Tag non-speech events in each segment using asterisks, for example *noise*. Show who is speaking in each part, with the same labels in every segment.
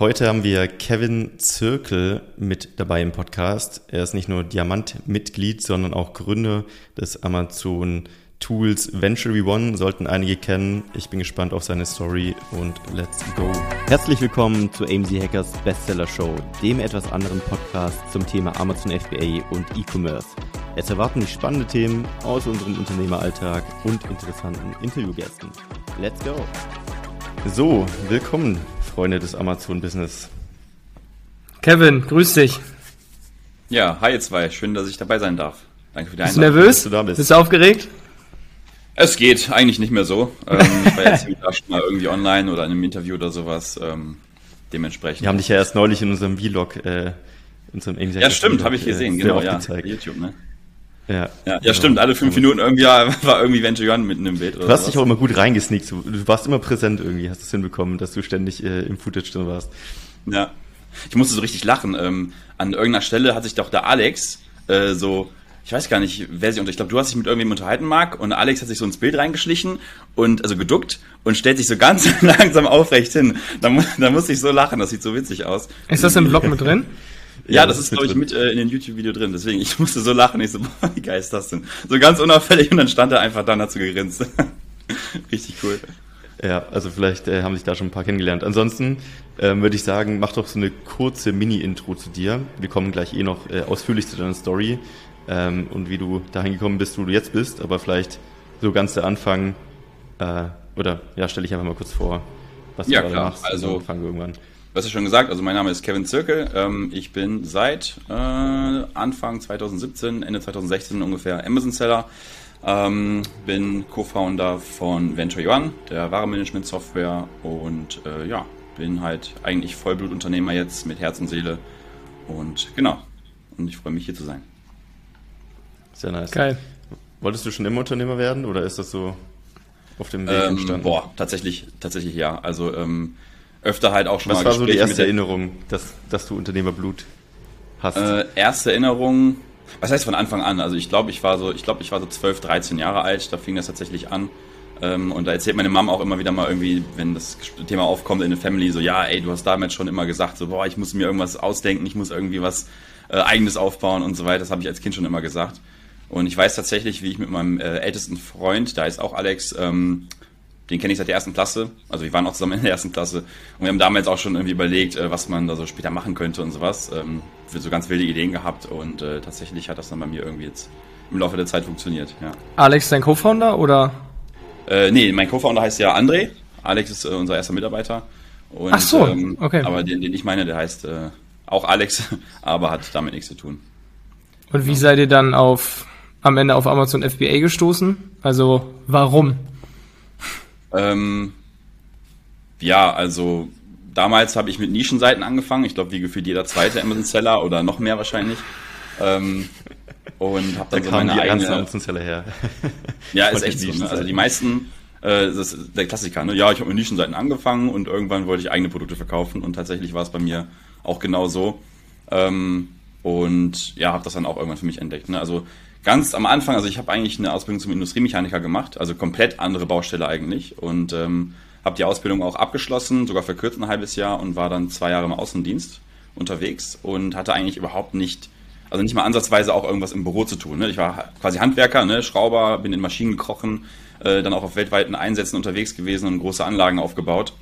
Speaker 1: Heute haben wir Kevin Zirkel mit dabei im Podcast. Er ist nicht nur Diamant-Mitglied, sondern auch Gründer des Amazon Tools Venture One. Sollten einige kennen. Ich bin gespannt auf seine Story und let's go. Herzlich willkommen zu AMZ Hackers Bestseller Show, dem etwas anderen Podcast zum Thema Amazon FBA und E-Commerce. Es erwarten dich spannende Themen aus unserem Unternehmeralltag und interessanten Interviewgästen. Let's go. So, willkommen Freunde des Amazon-Business.
Speaker 2: Kevin, grüß dich.
Speaker 3: Ja, hi ihr zwei. Schön, dass ich dabei sein darf.
Speaker 2: Danke für die Einladung. Bist du nervös? Dass du da bist. bist du aufgeregt?
Speaker 3: Es geht, eigentlich nicht mehr so. Ähm, ich war jetzt wieder *laughs* schon mal irgendwie online oder in einem Interview oder sowas. Ähm, dementsprechend.
Speaker 1: Wir haben dich ja erst neulich in unserem Vlog, äh, in
Speaker 3: unserem Ja, stimmt, habe ich gesehen, äh, genau, ja. YouTube, ne? Ja, ja, ja stimmt. Alle fünf Minuten irgendwie *laughs* war irgendwie Venture One mitten im Bild.
Speaker 1: du hast dich auch immer gut reingesneakt. Du, warst immer präsent irgendwie, hast es hinbekommen, dass du ständig äh, im Footage drin warst.
Speaker 3: Ja. Ich musste so richtig lachen. Ähm, an irgendeiner Stelle hat sich doch der Alex äh, so, ich weiß gar nicht, wer sich unter, ich glaube, du hast dich mit irgendwem unterhalten, Marc, und Alex hat sich so ins Bild reingeschlichen und also geduckt und stellt sich so ganz *laughs* langsam aufrecht hin. Da, da musste ich so lachen, das sieht so witzig aus.
Speaker 2: Ist das im Vlog mit drin? *laughs*
Speaker 3: Ja, ja das, das, ist, glaube ich, mit äh, in den YouTube-Video drin. Deswegen, ich musste so lachen. Ich so, boah, wie geil ist das denn? So ganz unauffällig und dann stand er einfach da und hat so gegrinst. *laughs* Richtig cool.
Speaker 1: Ja, also vielleicht äh, haben sich da schon ein paar kennengelernt. Ansonsten ähm, würde ich sagen, mach doch so eine kurze Mini-Intro zu dir. Wir kommen gleich eh noch äh, ausführlich zu deiner Story ähm, und wie du dahin gekommen bist, wo du jetzt bist. Aber vielleicht so ganz der Anfang, äh, oder ja, stell dich einfach mal kurz vor,
Speaker 3: was ja, du gerade machst. Also, fangen wir irgendwann du hast ja schon gesagt, also mein Name ist Kevin Zirkel. Ähm, ich bin seit äh, Anfang 2017, Ende 2016 ungefähr Amazon-Seller. Ähm, bin Co-Founder von Venture One, der Warenmanagement-Software und äh, ja, bin halt eigentlich Vollblutunternehmer jetzt mit Herz und Seele. Und genau, und ich freue mich hier zu sein.
Speaker 1: Sehr nice. Geil. Wolltest du schon immer Unternehmer werden oder ist das so auf dem Weg
Speaker 3: ähm, entstanden? Boah, tatsächlich, tatsächlich ja. Also ähm, öfter halt auch schon
Speaker 1: Was mal Was war so die erste Erinnerung, dass, dass du Unternehmerblut hast?
Speaker 3: Äh, erste Erinnerung, was heißt von Anfang an? Also ich glaube, ich war so, ich glaube, ich war so 12, 13 Jahre alt, da fing das tatsächlich an. Ähm, und da erzählt meine Mom auch immer wieder mal irgendwie, wenn das Thema aufkommt in der Family, so, ja, ey, du hast damals schon immer gesagt, so, boah, ich muss mir irgendwas ausdenken, ich muss irgendwie was äh, eigenes aufbauen und so weiter. Das habe ich als Kind schon immer gesagt. Und ich weiß tatsächlich, wie ich mit meinem äh, ältesten Freund, da ist auch Alex, ähm, den kenne ich seit der ersten Klasse. Also wir waren auch zusammen in der ersten Klasse. Und wir haben damals auch schon irgendwie überlegt, äh, was man da so später machen könnte und sowas. Ähm, wir so ganz wilde Ideen gehabt und äh, tatsächlich hat das dann bei mir irgendwie jetzt im Laufe der Zeit funktioniert. Ja.
Speaker 2: Alex dein Co-Founder oder?
Speaker 3: Äh, nee, mein Co-Founder heißt ja André. Alex ist äh, unser erster Mitarbeiter.
Speaker 2: Und, Ach so, ähm,
Speaker 3: okay. Aber den, den ich meine, der heißt äh, auch Alex, *laughs* aber hat damit nichts zu tun.
Speaker 2: Und wie ja. seid ihr dann auf am Ende auf Amazon FBA gestoßen? Also warum?
Speaker 3: Ähm, ja, also damals habe ich mit Nischenseiten angefangen. Ich glaube, wie gefühlt jeder zweite Amazon-Seller oder noch mehr wahrscheinlich. Ähm, und habe dann da so meine die eigene Amazon-Seller her. ja, ist echt so. Ne? Also die meisten, äh, das ist der Klassiker. Ne? Ja, ich habe mit Nischenseiten angefangen und irgendwann wollte ich eigene Produkte verkaufen und tatsächlich war es bei mir auch genau so. Ähm, und ja, habe das dann auch irgendwann für mich entdeckt. Ne? Also ganz am Anfang, also ich habe eigentlich eine Ausbildung zum Industriemechaniker gemacht, also komplett andere Baustelle eigentlich und ähm, habe die Ausbildung auch abgeschlossen, sogar verkürzt ein halbes Jahr und war dann zwei Jahre im Außendienst unterwegs und hatte eigentlich überhaupt nicht, also nicht mal ansatzweise auch irgendwas im Büro zu tun. Ne? Ich war quasi Handwerker, ne? Schrauber, bin in Maschinen gekrochen, äh, dann auch auf weltweiten Einsätzen unterwegs gewesen und große Anlagen aufgebaut.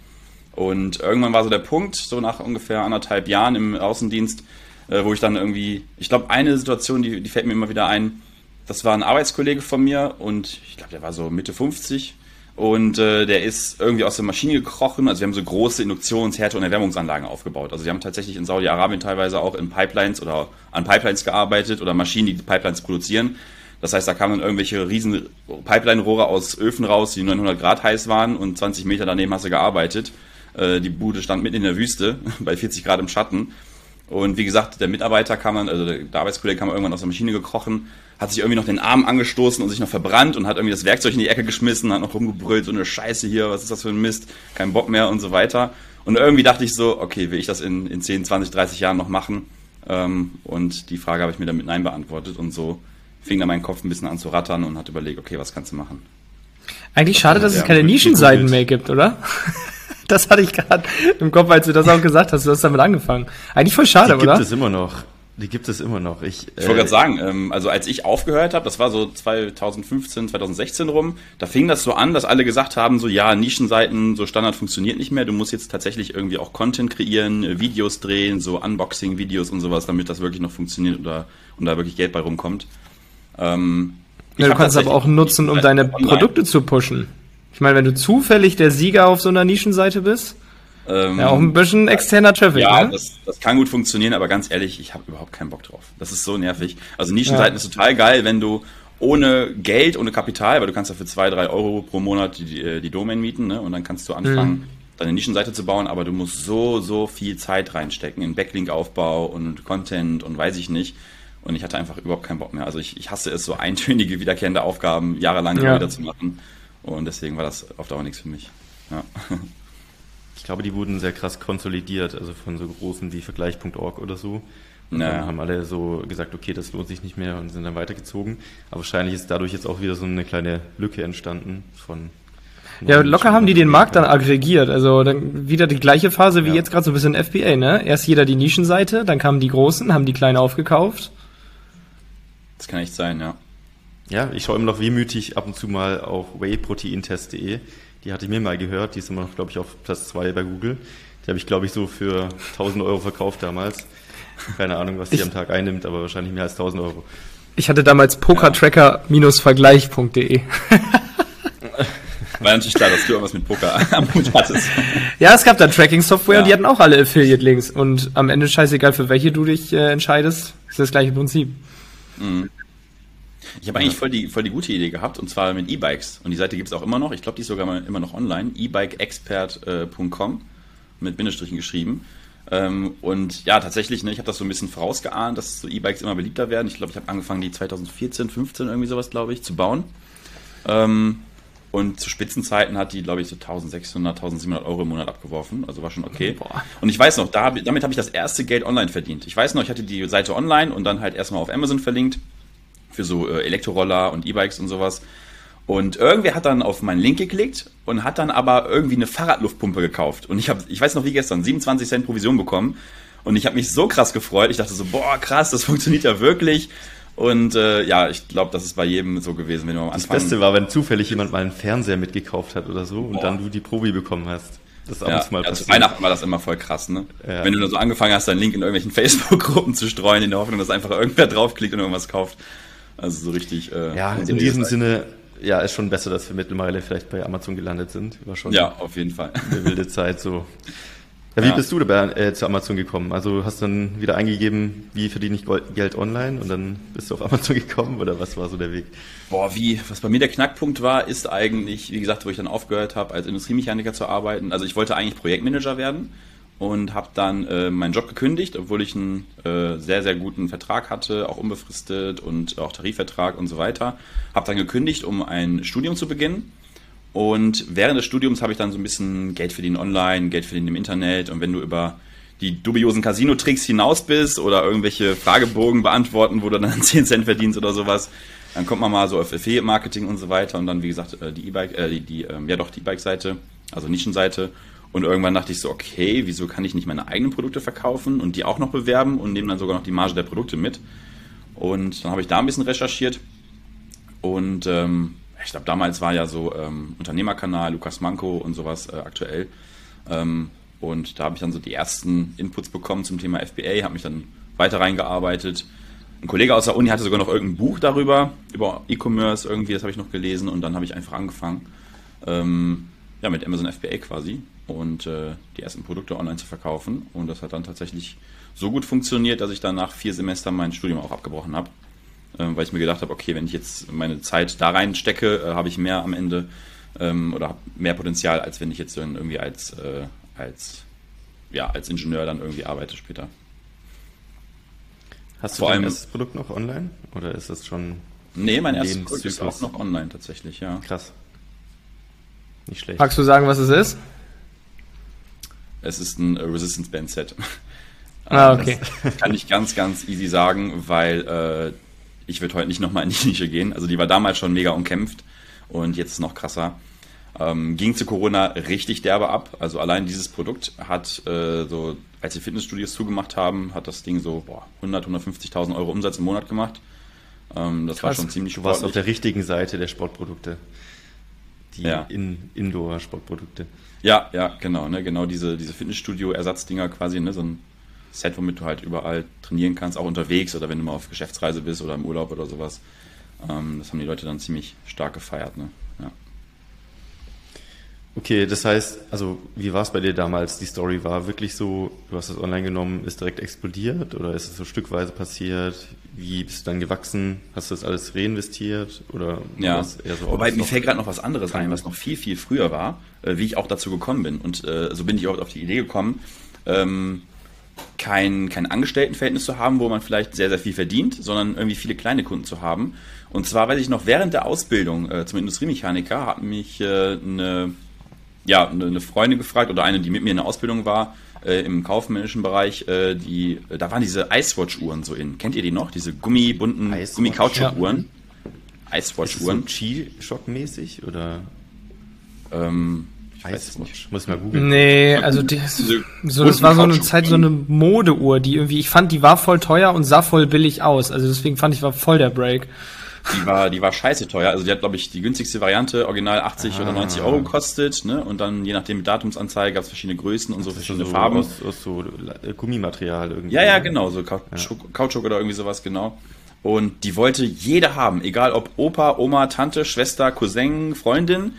Speaker 3: Und irgendwann war so der Punkt, so nach ungefähr anderthalb Jahren im Außendienst, äh, wo ich dann irgendwie, ich glaube, eine Situation, die, die fällt mir immer wieder ein, das war ein Arbeitskollege von mir und ich glaube, der war so Mitte 50 und äh, der ist irgendwie aus der Maschine gekrochen. Also wir haben so große Induktions-, Härte- und Erwärmungsanlagen aufgebaut. Also wir haben tatsächlich in Saudi-Arabien teilweise auch in Pipelines oder an Pipelines gearbeitet oder Maschinen, die Pipelines produzieren. Das heißt, da kamen dann irgendwelche riesen Pipeline-Rohre aus Öfen raus, die 900 Grad heiß waren und 20 Meter daneben hast du gearbeitet. Äh, die Bude stand mitten in der Wüste *laughs* bei 40 Grad im Schatten. Und wie gesagt, der Mitarbeiter kam dann, also der Arbeitskollege kam irgendwann aus der Maschine gekrochen, hat sich irgendwie noch den Arm angestoßen und sich noch verbrannt und hat irgendwie das Werkzeug in die Ecke geschmissen, hat noch rumgebrüllt, so eine Scheiße hier, was ist das für ein Mist, kein Bock mehr und so weiter. Und irgendwie dachte ich so, okay, will ich das in, in 10, 20, 30 Jahren noch machen? Ähm, und die Frage habe ich mir dann mit Nein beantwortet und so fing dann mein Kopf ein bisschen an zu rattern und hat überlegt, okay, was kannst du machen?
Speaker 2: Eigentlich schade, dass es keine Nischenseiten mehr gibt, oder? *laughs* das hatte ich gerade im Kopf, als du das auch gesagt hast. Du hast damit angefangen. Eigentlich voll schade,
Speaker 1: Die
Speaker 2: oder?
Speaker 1: gibt es immer noch. Die gibt es immer noch. Ich,
Speaker 3: Ich wollte gerade sagen, ähm, also als ich aufgehört habe, das war so 2015, 2016 rum, da fing das so an, dass alle gesagt haben, so ja, Nischenseiten, so Standard funktioniert nicht mehr, du musst jetzt tatsächlich irgendwie auch Content kreieren, äh, Videos drehen, so Unboxing-Videos und sowas, damit das wirklich noch funktioniert oder und da wirklich Geld bei rumkommt. Ähm,
Speaker 2: Ja, du kannst aber
Speaker 3: tatsächlich
Speaker 2: auch nutzen, um deine
Speaker 3: online.
Speaker 2: Produkte zu pushen. Ich meine, wenn du zufällig der Sieger auf so einer Nischenseite bist,
Speaker 3: Ähm,
Speaker 2: ja, auch ein bisschen externer Traffic,
Speaker 3: Ja,
Speaker 2: ne?
Speaker 3: das, das kann gut funktionieren, aber ganz ehrlich, ich habe überhaupt keinen Bock drauf. Das ist so nervig. Also Nischenseiten
Speaker 2: Ja.
Speaker 3: ist total geil, wenn du ohne Geld, ohne Kapital, weil du kannst ja für zwei, drei Euro pro Monat die, die, die Domain mieten, ne? Und dann kannst du anfangen,
Speaker 2: Mhm.
Speaker 3: deine Nischenseite zu bauen, aber du musst so, so viel Zeit reinstecken in Backlink-Aufbau und Content und weiß ich nicht. Und ich hatte einfach überhaupt keinen Bock mehr. Also ich, ich hasse es, so *laughs* eintönige, wiederkehrende Aufgaben jahrelang
Speaker 2: Ja.
Speaker 3: wieder zu machen. Und deswegen war das auf Dauer nichts für mich. Ja. *laughs*
Speaker 1: Ich glaube, die wurden sehr krass konsolidiert, also von so großen wie Vergleich.org oder so. Und
Speaker 3: Ja.
Speaker 1: dann haben alle so gesagt, okay, das lohnt sich nicht mehr und sind dann weitergezogen. Aber wahrscheinlich ist dadurch jetzt auch wieder so eine kleine Lücke entstanden von.
Speaker 2: Ja, locker haben die den Markt dann aggregiert. Also dann wieder die gleiche Phase wie
Speaker 1: Ja.
Speaker 2: jetzt gerade so ein bisschen FBA, ne? Erst jeder die Nischenseite, dann kamen die Großen, haben die Kleinen aufgekauft.
Speaker 3: Das kann echt sein, ja.
Speaker 1: Ja, ich schaue immer noch wehmütig ab und zu mal auf wheyproteintest.de. Die hatte ich mir mal gehört, die ist immer noch, glaube ich, auf Platz 2 bei Google. Die habe ich, glaube ich, so für 1000 Euro verkauft damals. Keine Ahnung, was die
Speaker 2: Ich-
Speaker 1: am Tag einnimmt, aber wahrscheinlich mehr als 1000 Euro.
Speaker 2: Ich hatte damals pokertracker-vergleich.de.
Speaker 3: War natürlich klar, dass du irgendwas mit Poker *laughs* am Hut hattest.
Speaker 2: Ja, es gab da Tracking-Software
Speaker 3: Ja.
Speaker 2: und die hatten auch alle Affiliate-Links. Und am Ende scheißegal, für welche du dich äh, entscheidest, ist das gleiche Prinzip.
Speaker 3: Ich habe eigentlich voll die, voll die gute Idee gehabt, und zwar mit E-Bikes. Und die Seite gibt es auch immer noch. Ich glaube, die ist sogar mal, immer noch online. ebikeexpert.com mit Bindestrichen geschrieben. Ähm, und ja, tatsächlich, ne, ich habe das so ein bisschen vorausgeahnt, dass so E-Bikes immer beliebter werden. Ich glaube, ich habe angefangen, die 2014, 15 irgendwie sowas, glaube ich, zu bauen. Ähm, und zu Spitzenzeiten hat die, glaube ich, so 1600, 1700 Euro im Monat abgeworfen. Also war schon okay.
Speaker 2: Boah.
Speaker 3: Und ich weiß noch, da, damit habe ich das erste Geld online verdient. Ich weiß noch, ich hatte die Seite online und dann halt erstmal auf Amazon verlinkt für so äh, Elektroroller und E-Bikes und sowas. Und irgendwer hat dann auf meinen Link geklickt und hat dann aber irgendwie eine Fahrradluftpumpe gekauft. Und ich habe, ich weiß noch wie gestern, 27 Cent Provision bekommen. Und ich habe mich so krass gefreut. Ich dachte so, boah, krass, das *laughs* funktioniert ja wirklich. Und äh, ja, ich glaube, das ist bei jedem so gewesen, wenn du am
Speaker 1: Das
Speaker 3: Anfang.
Speaker 1: Beste war, wenn zufällig jemand mal einen Fernseher mitgekauft hat oder so und
Speaker 3: Boah.
Speaker 1: dann du die Probi bekommen hast. Das ist ab
Speaker 3: ja,
Speaker 1: mal
Speaker 3: ja, zu. Weihnachten war das immer voll krass, ne?
Speaker 1: Ja.
Speaker 3: Wenn du dann so angefangen hast, deinen Link in irgendwelchen *laughs* Facebook-Gruppen zu streuen, in der Hoffnung, dass einfach irgendwer draufklickt und irgendwas kauft. Also so richtig. Äh,
Speaker 1: Ja, in diesem. Sinne, ja, ist schon besser, dass wir mittlerweile vielleicht bei Amazon gelandet sind. War schon
Speaker 3: Ja, auf jeden Fall.
Speaker 1: eine wilde Zeit so. Ja, wie
Speaker 3: Ja.
Speaker 1: bist du dabei äh, zu Amazon gekommen? Also hast dann wieder eingegeben, wie verdiene ich Gold- Geld online und dann bist du auf Amazon *laughs* gekommen oder was war so der Weg?
Speaker 3: Boah, wie, was bei mir der Knackpunkt war, ist eigentlich, wie gesagt, wo ich dann aufgehört habe, als Industriemechaniker zu arbeiten. Also ich wollte eigentlich Projektmanager werden und habe dann äh, meinen Job gekündigt, obwohl ich einen äh, sehr, sehr guten Vertrag hatte, auch unbefristet und auch Tarifvertrag und so weiter. Habe dann gekündigt, um ein Studium zu beginnen. Und während des Studiums habe ich dann so ein bisschen Geld verdienen online, Geld verdienen im Internet. Und wenn du über die dubiosen Casino-Tricks hinaus bist oder irgendwelche Fragebogen beantworten, wo du dann *laughs* 10 Cent verdienst oder sowas, dann kommt man mal so auf Affiliate-Marketing und so weiter und dann, wie gesagt, äh, die E-Bike, äh, die, die, ähm, ja doch, die E-Bike-Seite, also Nischenseite. Und irgendwann dachte ich so, okay, wieso kann ich nicht meine eigenen Produkte verkaufen und die auch noch bewerben und nehme dann sogar noch die Marge der Produkte mit. Und dann habe ich da ein bisschen recherchiert und ähm, ich glaube, damals war ja so ähm, Unternehmerkanal, Lukas Manko und sowas äh, aktuell. Ähm, und da habe ich dann so die ersten Inputs bekommen zum Thema FBA, habe mich dann weiter reingearbeitet. Ein Kollege aus der Uni hatte sogar noch irgendein Buch darüber, über E-Commerce irgendwie, das habe ich noch gelesen und dann habe ich einfach angefangen, ähm, ja, mit Amazon FBA quasi und äh, die ersten Produkte online zu verkaufen. Und das hat dann tatsächlich so gut funktioniert, dass ich dann nach vier Semestern mein Studium auch abgebrochen habe ähm, weil ich mir gedacht habe, okay, wenn ich jetzt meine Zeit da reinstecke, äh, habe ich mehr am Ende ähm, oder habe mehr Potenzial, als wenn ich jetzt dann irgendwie als, äh, als, ja, als Ingenieur dann irgendwie arbeite später.
Speaker 1: Hast
Speaker 3: Vor
Speaker 1: du dein erstes Produkt noch online oder ist das schon
Speaker 3: Nee, mein erstes Produkt ist auch noch online tatsächlich, ja.
Speaker 1: krass? Nicht schlecht.
Speaker 2: Magst du sagen, was es ist?
Speaker 3: Es ist ein äh, Resistance Band Set. *laughs*
Speaker 2: Ah, okay.
Speaker 3: Das kann ich ganz, ganz easy sagen, weil äh, ich würde heute nicht nochmal in die *laughs* Nische gehen. Also die war damals schon mega umkämpft und jetzt ist noch krasser. Ähm, ging zu Corona richtig derbe ab. Also allein dieses Produkt hat äh, so, als die Fitnessstudios zugemacht haben, hat das Ding so boah, 100, 150.000 Euro Umsatz im Monat gemacht. Ähm, das Krass. war schon ziemlich
Speaker 1: Du warst auf der richtigen Seite der Sportprodukte. Die ja. in Indoor-Sportprodukte.
Speaker 3: Ja, ja, genau, ne, genau diese, diese Fitnessstudio-Ersatzdinger quasi, ne, so ein Set, womit du halt überall trainieren kannst, auch unterwegs oder wenn du mal auf Geschäftsreise bist oder im Urlaub oder sowas. Ähm, das haben die Leute dann ziemlich stark gefeiert, ne.
Speaker 1: Okay, das heißt, also wie war es bei dir damals? Die Story war wirklich so, du hast das online genommen, ist direkt explodiert oder ist es so stückweise passiert? Wie bist du dann gewachsen? Hast du das alles reinvestiert oder
Speaker 3: ja. eher so Wobei mir fällt gerade noch was anderes ein, was noch viel, viel früher war, äh, wie ich auch dazu gekommen bin. Und äh, so bin ich auch auf die Idee gekommen, ähm, kein, kein Angestelltenverhältnis zu haben, wo man vielleicht sehr, sehr viel verdient, sondern irgendwie viele kleine Kunden zu haben. Und zwar weiß ich noch, während der Ausbildung äh, zum Industriemechaniker hat mich äh, eine ja, eine Freundin gefragt oder eine, die mit mir in der Ausbildung war, äh, im kaufmännischen Bereich, äh, die, äh, da waren diese Icewatch-Uhren so in. Kennt ihr die noch? Diese gummibunten Gummi-Kautschuk-Uhren?
Speaker 1: Ja. Icewatch-Uhren. So G-Shock-mäßig oder?
Speaker 2: Ähm, ich weiß nicht. Muss mal googeln. Nee, also die, so, das war so eine Zeit so eine Modeuhr, die irgendwie, ich fand, die war voll teuer und sah voll billig aus. Also deswegen fand ich, war voll der Break.
Speaker 3: Die war, die war scheiße teuer. Also die hat, glaube ich, die günstigste Variante original 80 ah. oder 90 Euro gekostet. Ne? Und dann je nachdem mit Datumsanzeige gab es verschiedene Größen und so verschiedene so Farben. Aus,
Speaker 1: aus so Gummimaterial irgendwie.
Speaker 3: Ja, ja, genau. So Kautschuk, ja. Kautschuk oder irgendwie sowas, genau. Und die wollte jeder haben. Egal ob Opa, Oma, Tante, Schwester, Cousin, Freundin.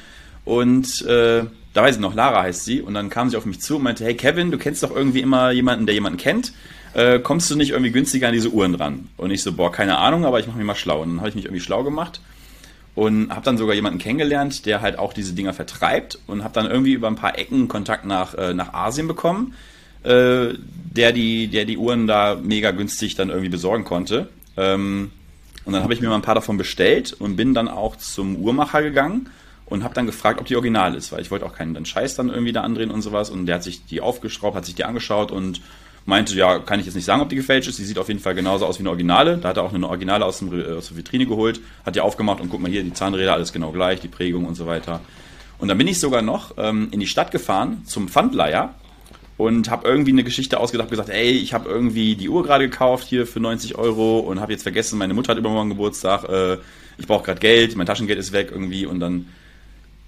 Speaker 3: Und äh, da weiß ich noch, Lara heißt sie. Und dann kam sie auf mich zu und meinte, hey Kevin, du kennst doch irgendwie immer jemanden, der jemanden kennt äh, kommst du nicht irgendwie günstiger an diese Uhren dran? Und ich so, boah, keine Ahnung, aber ich mache mich mal schlau. Und dann habe ich mich irgendwie schlau gemacht und habe dann sogar jemanden kennengelernt, der halt auch diese Dinger vertreibt und habe dann irgendwie über ein paar Ecken Kontakt nach, äh, nach Asien bekommen, äh, der, die, der die Uhren da mega günstig dann irgendwie besorgen konnte. Ähm, und dann habe ich mir mal ein paar davon bestellt und bin dann auch zum Uhrmacher gegangen und habe dann gefragt, ob die original ist, weil ich wollte auch keinen Scheiß dann irgendwie da andrehen und sowas. Und der hat sich die aufgeschraubt, hat sich die angeschaut und meinte, ja, kann ich jetzt nicht sagen, ob die gefälscht ist. Die sieht auf jeden Fall genauso aus wie eine Originale. Da hat er auch eine Originale aus, dem, aus der Vitrine geholt, hat die aufgemacht und guck mal hier, die Zahnräder, alles genau gleich, die Prägung und so weiter. Und dann bin ich sogar noch ähm, in die Stadt gefahren zum Pfandleier und habe irgendwie eine Geschichte ausgedacht, gesagt, ey, ich habe irgendwie die Uhr gerade gekauft hier für 90 Euro und habe jetzt vergessen, meine Mutter hat übermorgen Geburtstag, äh, ich brauche gerade Geld, mein Taschengeld ist weg irgendwie und dann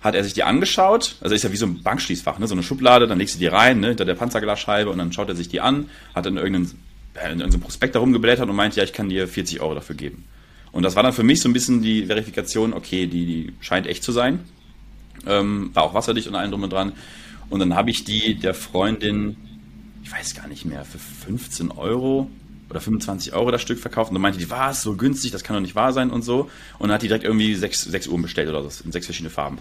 Speaker 3: hat er sich die angeschaut. Also ist ja wie so ein Bankschließfach, ne? so eine Schublade, dann legst du die rein, ne? hinter der Panzerglasscheibe und dann schaut er sich die an, hat dann irgendeinen, äh, in irgendeinem Prospekt darum geblättert und meint, ja, ich kann dir 40 Euro dafür geben. Und das war dann für mich so ein bisschen die Verifikation, okay, die, die scheint echt zu sein. Ähm, war auch wasserdicht und allen drum und dran. Und dann habe ich die der Freundin, ich weiß gar nicht mehr, für 15 Euro oder 25 Euro das Stück verkauft. Und dann meinte die, was, so günstig, das kann doch nicht wahr sein und so. Und dann hat die direkt irgendwie sechs, sechs Uhren bestellt oder so, in sechs verschiedene Farben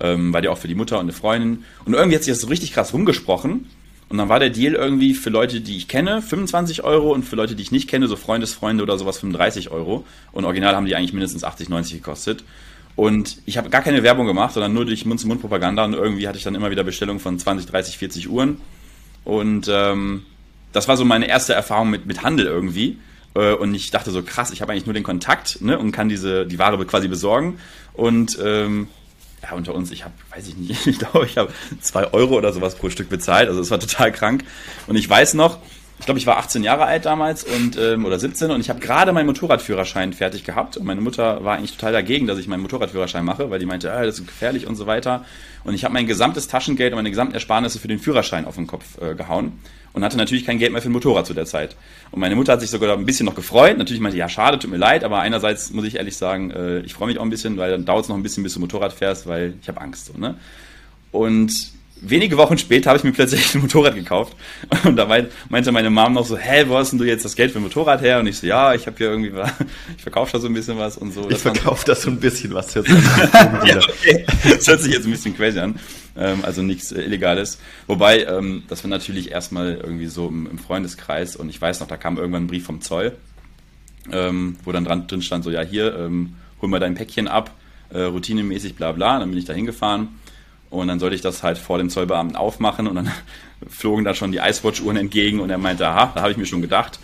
Speaker 3: ähm, war die auch für die Mutter und eine Freundin. Und irgendwie hat sich das so richtig krass rumgesprochen. Und dann war der Deal irgendwie für Leute, die ich kenne, 25 Euro und für Leute, die ich nicht kenne, so Freundesfreunde oder sowas, 35 Euro. Und original haben die eigentlich mindestens 80, 90 gekostet. Und ich habe gar keine Werbung gemacht, sondern nur durch Mund-zu-Mund-Propaganda. Und irgendwie hatte ich dann immer wieder Bestellungen von 20, 30, 40 Uhren. Und ähm, das war so meine erste Erfahrung mit, mit Handel irgendwie. Äh, und ich dachte so, krass, ich habe eigentlich nur den Kontakt ne, und kann diese die Ware quasi besorgen. Und ähm, ja, unter uns, ich habe, weiß ich nicht, *laughs* ich glaube, ich habe zwei Euro oder sowas pro Stück bezahlt. Also es war total krank. Und ich weiß noch, ich glaube, ich war 18 Jahre alt damals und ähm, oder 17 und ich habe gerade meinen Motorradführerschein fertig gehabt und meine Mutter war eigentlich total dagegen, dass ich meinen Motorradführerschein mache, weil die meinte, ah, das ist gefährlich und so weiter. Und ich habe mein gesamtes Taschengeld und meine gesamten Ersparnisse für den Führerschein auf den Kopf äh, gehauen und hatte natürlich kein Geld mehr für ein Motorrad zu der Zeit. Und meine Mutter hat sich sogar ein bisschen noch gefreut. Natürlich meinte, ja, schade, tut mir leid, aber einerseits muss ich ehrlich sagen, äh, ich freue mich auch ein bisschen, weil dann dauert es noch ein bisschen, bis du Motorrad fährst, weil ich habe Angst. So, ne? Und wenige Wochen später habe ich mir plötzlich ein Motorrad gekauft. Und da meinte meine Mom noch so, hä, wo hast denn du jetzt das Geld für ein Motorrad her? Und ich so, ja, ich habe hier irgendwie, *laughs* ich verkaufe da so ein bisschen was und so.
Speaker 1: Ich verkaufe da so ein bisschen was. Jetzt *laughs* *laughs*
Speaker 3: ja, okay. Das hört sich jetzt ein bisschen crazy an. Ähm, also nichts äh, Illegales. Wobei, ähm, das war natürlich erstmal irgendwie so im, Freundeskreis und ich weiß noch, da kam irgendwann ein Brief vom Zoll, ähm, wo dann dran, drin stand so, ja, hier, hol mal dein Päckchen ab, äh, routinemäßig, bla bla. Dann bin ich da hingefahren und dann sollte ich das halt vor dem Zollbeamten aufmachen und dann *laughs* flogen da schon die Icewatch-Uhren entgegen und er meinte, aha, da habe ich mir schon gedacht.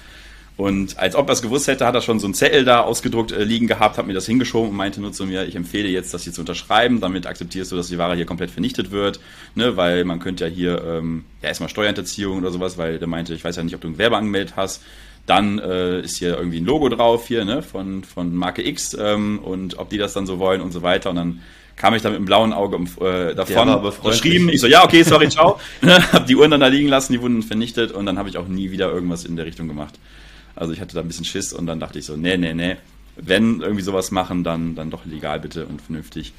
Speaker 3: Und als ob er es gewusst hätte, hat er schon so einen Zettel da ausgedruckt äh, liegen gehabt, hat mir das hingeschoben und meinte nur zu mir, ich empfehle jetzt, das hier zu unterschreiben, damit akzeptierst du, dass die Ware hier komplett vernichtet wird, ne, weil man könnte ja hier ähm, ja erstmal Steuerhinterziehung oder sowas, weil der meinte, ich weiß ja nicht, ob du ein Gewerbe angemeldet hast. Dann äh, ist hier irgendwie ein Logo drauf hier, ne, von, von Marke X ähm, und ob die das dann so wollen und so weiter. Und dann kam ich da mit einem blauen Auge äh, davon, unterschrieben. Ich so, ja, okay, sorry, ciao. *laughs* hab die Uhren dann da liegen lassen, die wurden vernichtet und dann habe ich auch nie wieder irgendwas in der Richtung gemacht. Also ich hatte da ein bisschen Schiss und dann dachte ich so, nee, nee, nee. Wenn irgendwie sowas machen, dann, dann doch legal bitte und vernünftig.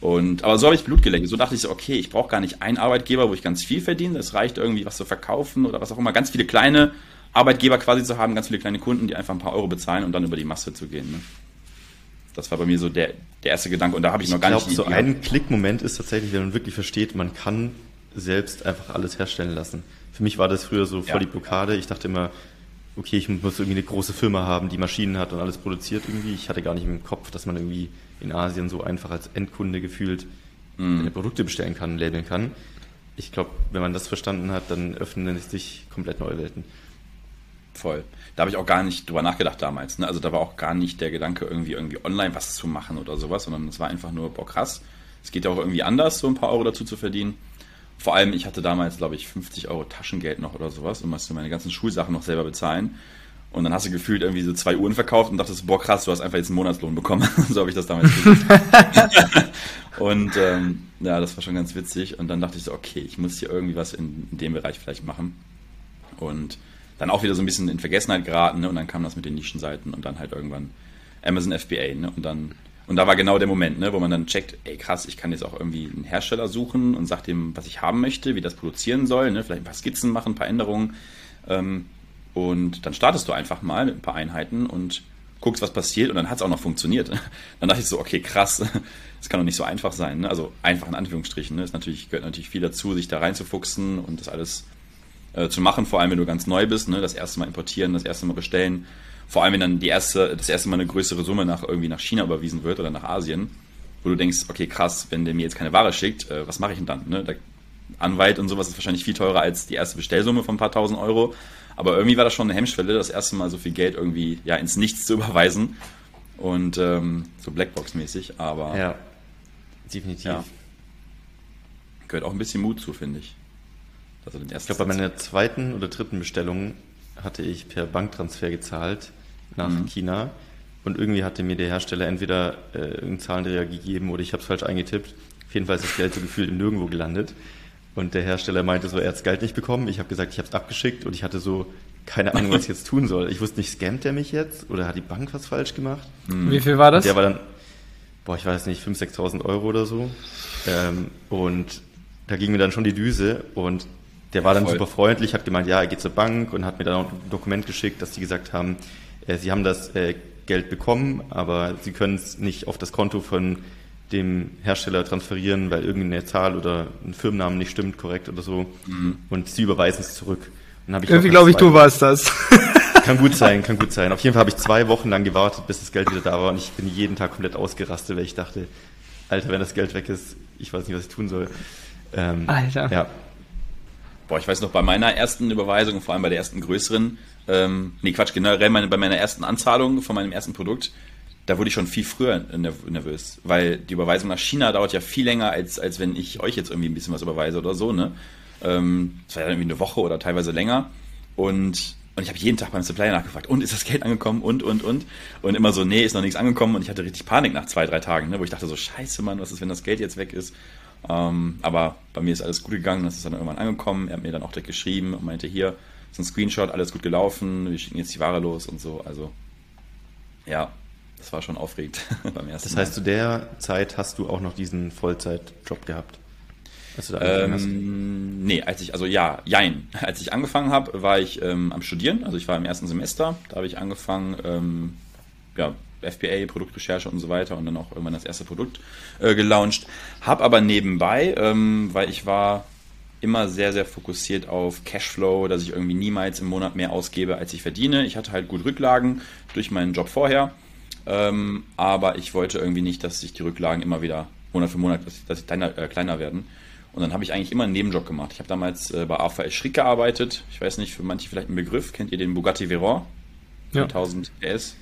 Speaker 3: Und, aber so habe ich Blut geleckt. So dachte ich so, okay, ich brauche gar nicht einen Arbeitgeber, wo ich ganz viel verdiene. Es reicht irgendwie, was zu verkaufen oder was auch immer. Ganz viele kleine Arbeitgeber quasi zu haben, ganz viele kleine Kunden, die einfach ein paar Euro bezahlen und dann über die Masse zu gehen. Ne? Das war bei mir so der, der erste Gedanke. Und da habe ich, ich noch gar glaub, nicht.
Speaker 1: So ein Klickmoment ist tatsächlich, wenn man wirklich versteht, man kann selbst einfach alles herstellen lassen. Für mich war das früher so voll ja. die Blockade. Ich dachte immer, okay, ich muss irgendwie eine große Firma haben, die Maschinen hat und alles produziert irgendwie. Ich hatte gar nicht im Kopf, dass man irgendwie in Asien so einfach als Endkunde gefühlt mm. Produkte bestellen kann, labeln kann. Ich glaube, wenn man das verstanden hat, dann öffnen sich komplett neue Welten.
Speaker 3: Voll. Da habe ich auch gar nicht drüber nachgedacht damals. Ne? Also da war auch gar nicht der Gedanke, irgendwie irgendwie online was zu machen oder sowas, sondern es war einfach nur, boah, krass. Es geht ja auch irgendwie anders, so ein paar Euro dazu zu verdienen. Vor allem, ich hatte damals, glaube ich, 50 Euro Taschengeld noch oder sowas und musste meine ganzen Schulsachen noch selber bezahlen. Und dann hast du gefühlt irgendwie so zwei Uhren verkauft und dachtest, boah krass, du hast einfach jetzt einen Monatslohn bekommen. *laughs* so habe ich das damals gesagt. *laughs* und ähm, ja, das war schon ganz witzig. Und dann dachte ich so, okay, ich muss hier irgendwie was in, in dem Bereich vielleicht machen. Und dann auch wieder so ein bisschen in Vergessenheit geraten. Ne? Und dann kam das mit den Nischenseiten und dann halt irgendwann Amazon FBA. Ne? Und dann und da war genau der Moment, ne, wo man dann checkt, ey krass, ich kann jetzt auch irgendwie einen Hersteller suchen und sag dem, was ich haben möchte, wie das produzieren soll, ne, vielleicht ein paar Skizzen machen, ein paar Änderungen. Ähm, und dann startest du einfach mal mit ein paar Einheiten und guckst, was passiert und dann hat es auch noch funktioniert. *laughs* Dann dachte ich so, okay, krass, *laughs* das kann doch nicht so einfach sein. Ne? Also einfach in Anführungsstrichen. Ne? Es natürlich, gehört natürlich viel dazu, sich da reinzufuchsen und das alles äh, zu machen, vor allem wenn du ganz neu bist, ne? das erste Mal importieren, das erste Mal bestellen vor allem, wenn dann die erste, das erste Mal eine größere Summe nach irgendwie nach China überwiesen wird oder nach Asien, wo du denkst, okay, krass, wenn der mir jetzt keine Ware schickt, äh, was mache ich denn dann? Ne? Der Anwalt und sowas ist wahrscheinlich viel teurer als die erste Bestellsumme von ein paar tausend Euro. Aber irgendwie war das schon eine Hemmschwelle, das erste Mal so viel Geld irgendwie ja ins Nichts zu überweisen. Und ähm, so Blackbox-mäßig, aber.
Speaker 1: Ja, definitiv. Ja.
Speaker 3: Gehört auch ein bisschen Mut zu, finde ich.
Speaker 1: Also den ersten ich glaube, bei meiner zweiten oder dritten Bestellung hatte ich per Banktransfer gezahlt nach mhm. China und irgendwie hatte mir der Hersteller entweder äh, irgendeinen Zahlendreher gegeben oder ich habe es falsch eingetippt. Auf jeden Fall ist das Geld so gefühlt nirgendwo gelandet. Und der Hersteller meinte so, er hat das Geld nicht bekommen. Ich habe gesagt, ich habe es abgeschickt und ich hatte so keine Ahnung, was ich jetzt tun soll. Ich wusste nicht, scammt er mich jetzt oder hat die Bank was falsch gemacht?
Speaker 2: Mhm. Wie viel war das?
Speaker 1: Und der war dann, boah, ich weiß nicht, 5.000, 6.000 Euro oder so. Ähm, und da ging mir dann schon die Düse und der war dann Voll. super freundlich, hat gemeint, ja, er geht zur Bank und hat mir dann auch ein Dokument geschickt, dass sie gesagt haben, äh, sie haben das äh, Geld bekommen, aber sie können es nicht auf das Konto von dem Hersteller transferieren, weil irgendeine Zahl oder ein Firmennamen nicht stimmt, korrekt oder so. Mhm. Und sie überweisen es zurück.
Speaker 2: Irgendwie glaube ich, du warst das. *laughs*
Speaker 1: kann gut sein, kann gut sein. Auf jeden Fall habe ich zwei Wochen lang gewartet, bis das Geld wieder da war und ich bin jeden Tag komplett ausgerastet, weil ich dachte, Alter, wenn das Geld weg ist, ich weiß nicht, was ich tun soll.
Speaker 2: Ähm, Alter.
Speaker 3: Ja, Boah, ich weiß noch, bei meiner ersten Überweisung, vor allem bei der ersten größeren, ähm, nee, Quatsch, generell meine, bei meiner ersten Anzahlung von meinem ersten Produkt, da wurde ich schon viel früher nervös, weil die Überweisung nach China dauert ja viel länger, als, als wenn ich euch jetzt irgendwie ein bisschen was überweise oder so, ne? Ähm, das war ja irgendwie eine Woche oder teilweise länger und und ich habe jeden Tag beim Supplier nachgefragt, und ist das Geld angekommen und, und, und. Und immer so, nee, ist noch nichts angekommen. Und ich hatte richtig Panik nach zwei, drei Tagen, ne, wo ich dachte so, scheiße, Mann, was ist, wenn das Geld jetzt weg ist? Ähm, aber bei mir ist alles gut gegangen, das ist dann irgendwann angekommen. Er hat mir dann auch direkt geschrieben und meinte, hier ist ein Screenshot, alles gut gelaufen, wir schicken jetzt die Ware los und so. Also ja, das war schon aufregend *laughs*
Speaker 1: beim ersten Das heißt, Mal. zu der Zeit hast du auch noch diesen Vollzeitjob gehabt?
Speaker 3: Als du da ähm, nee, als ich, also ja, jein. *laughs* Als ich angefangen habe, war ich ähm, am Studieren, also ich war im ersten Semester, da habe ich angefangen, ähm, ja, FBA, Produktrecherche und so weiter und dann auch irgendwann das erste Produkt äh, gelauncht. Hab aber nebenbei, ähm, weil ich war immer sehr, sehr fokussiert auf Cashflow, dass ich irgendwie niemals im Monat mehr ausgebe, als ich verdiene. Ich hatte halt gut Rücklagen durch meinen Job vorher, ähm, aber ich wollte irgendwie nicht, dass sich die Rücklagen immer wieder Monat für Monat, dass, dass sie kleiner, äh, kleiner werden. Und dann habe ich eigentlich immer einen Nebenjob gemacht. Ich habe damals äh, bei AVL Schrick gearbeitet. Ich weiß nicht, für manche vielleicht ein Begriff. Kennt ihr den Bugatti Veyron? 1000 ja. PS.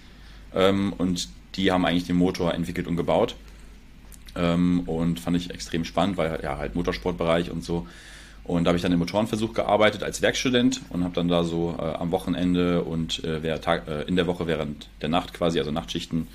Speaker 3: Ähm, und die haben eigentlich den Motor entwickelt und gebaut. Ähm, und fand ich extrem spannend, weil ja halt Motorsportbereich und so. Und da habe ich dann im Motorenversuch gearbeitet als Werkstudent und habe dann da so äh, am Wochenende und äh, äh, in der Woche während der Nacht quasi, also Nachtschichten,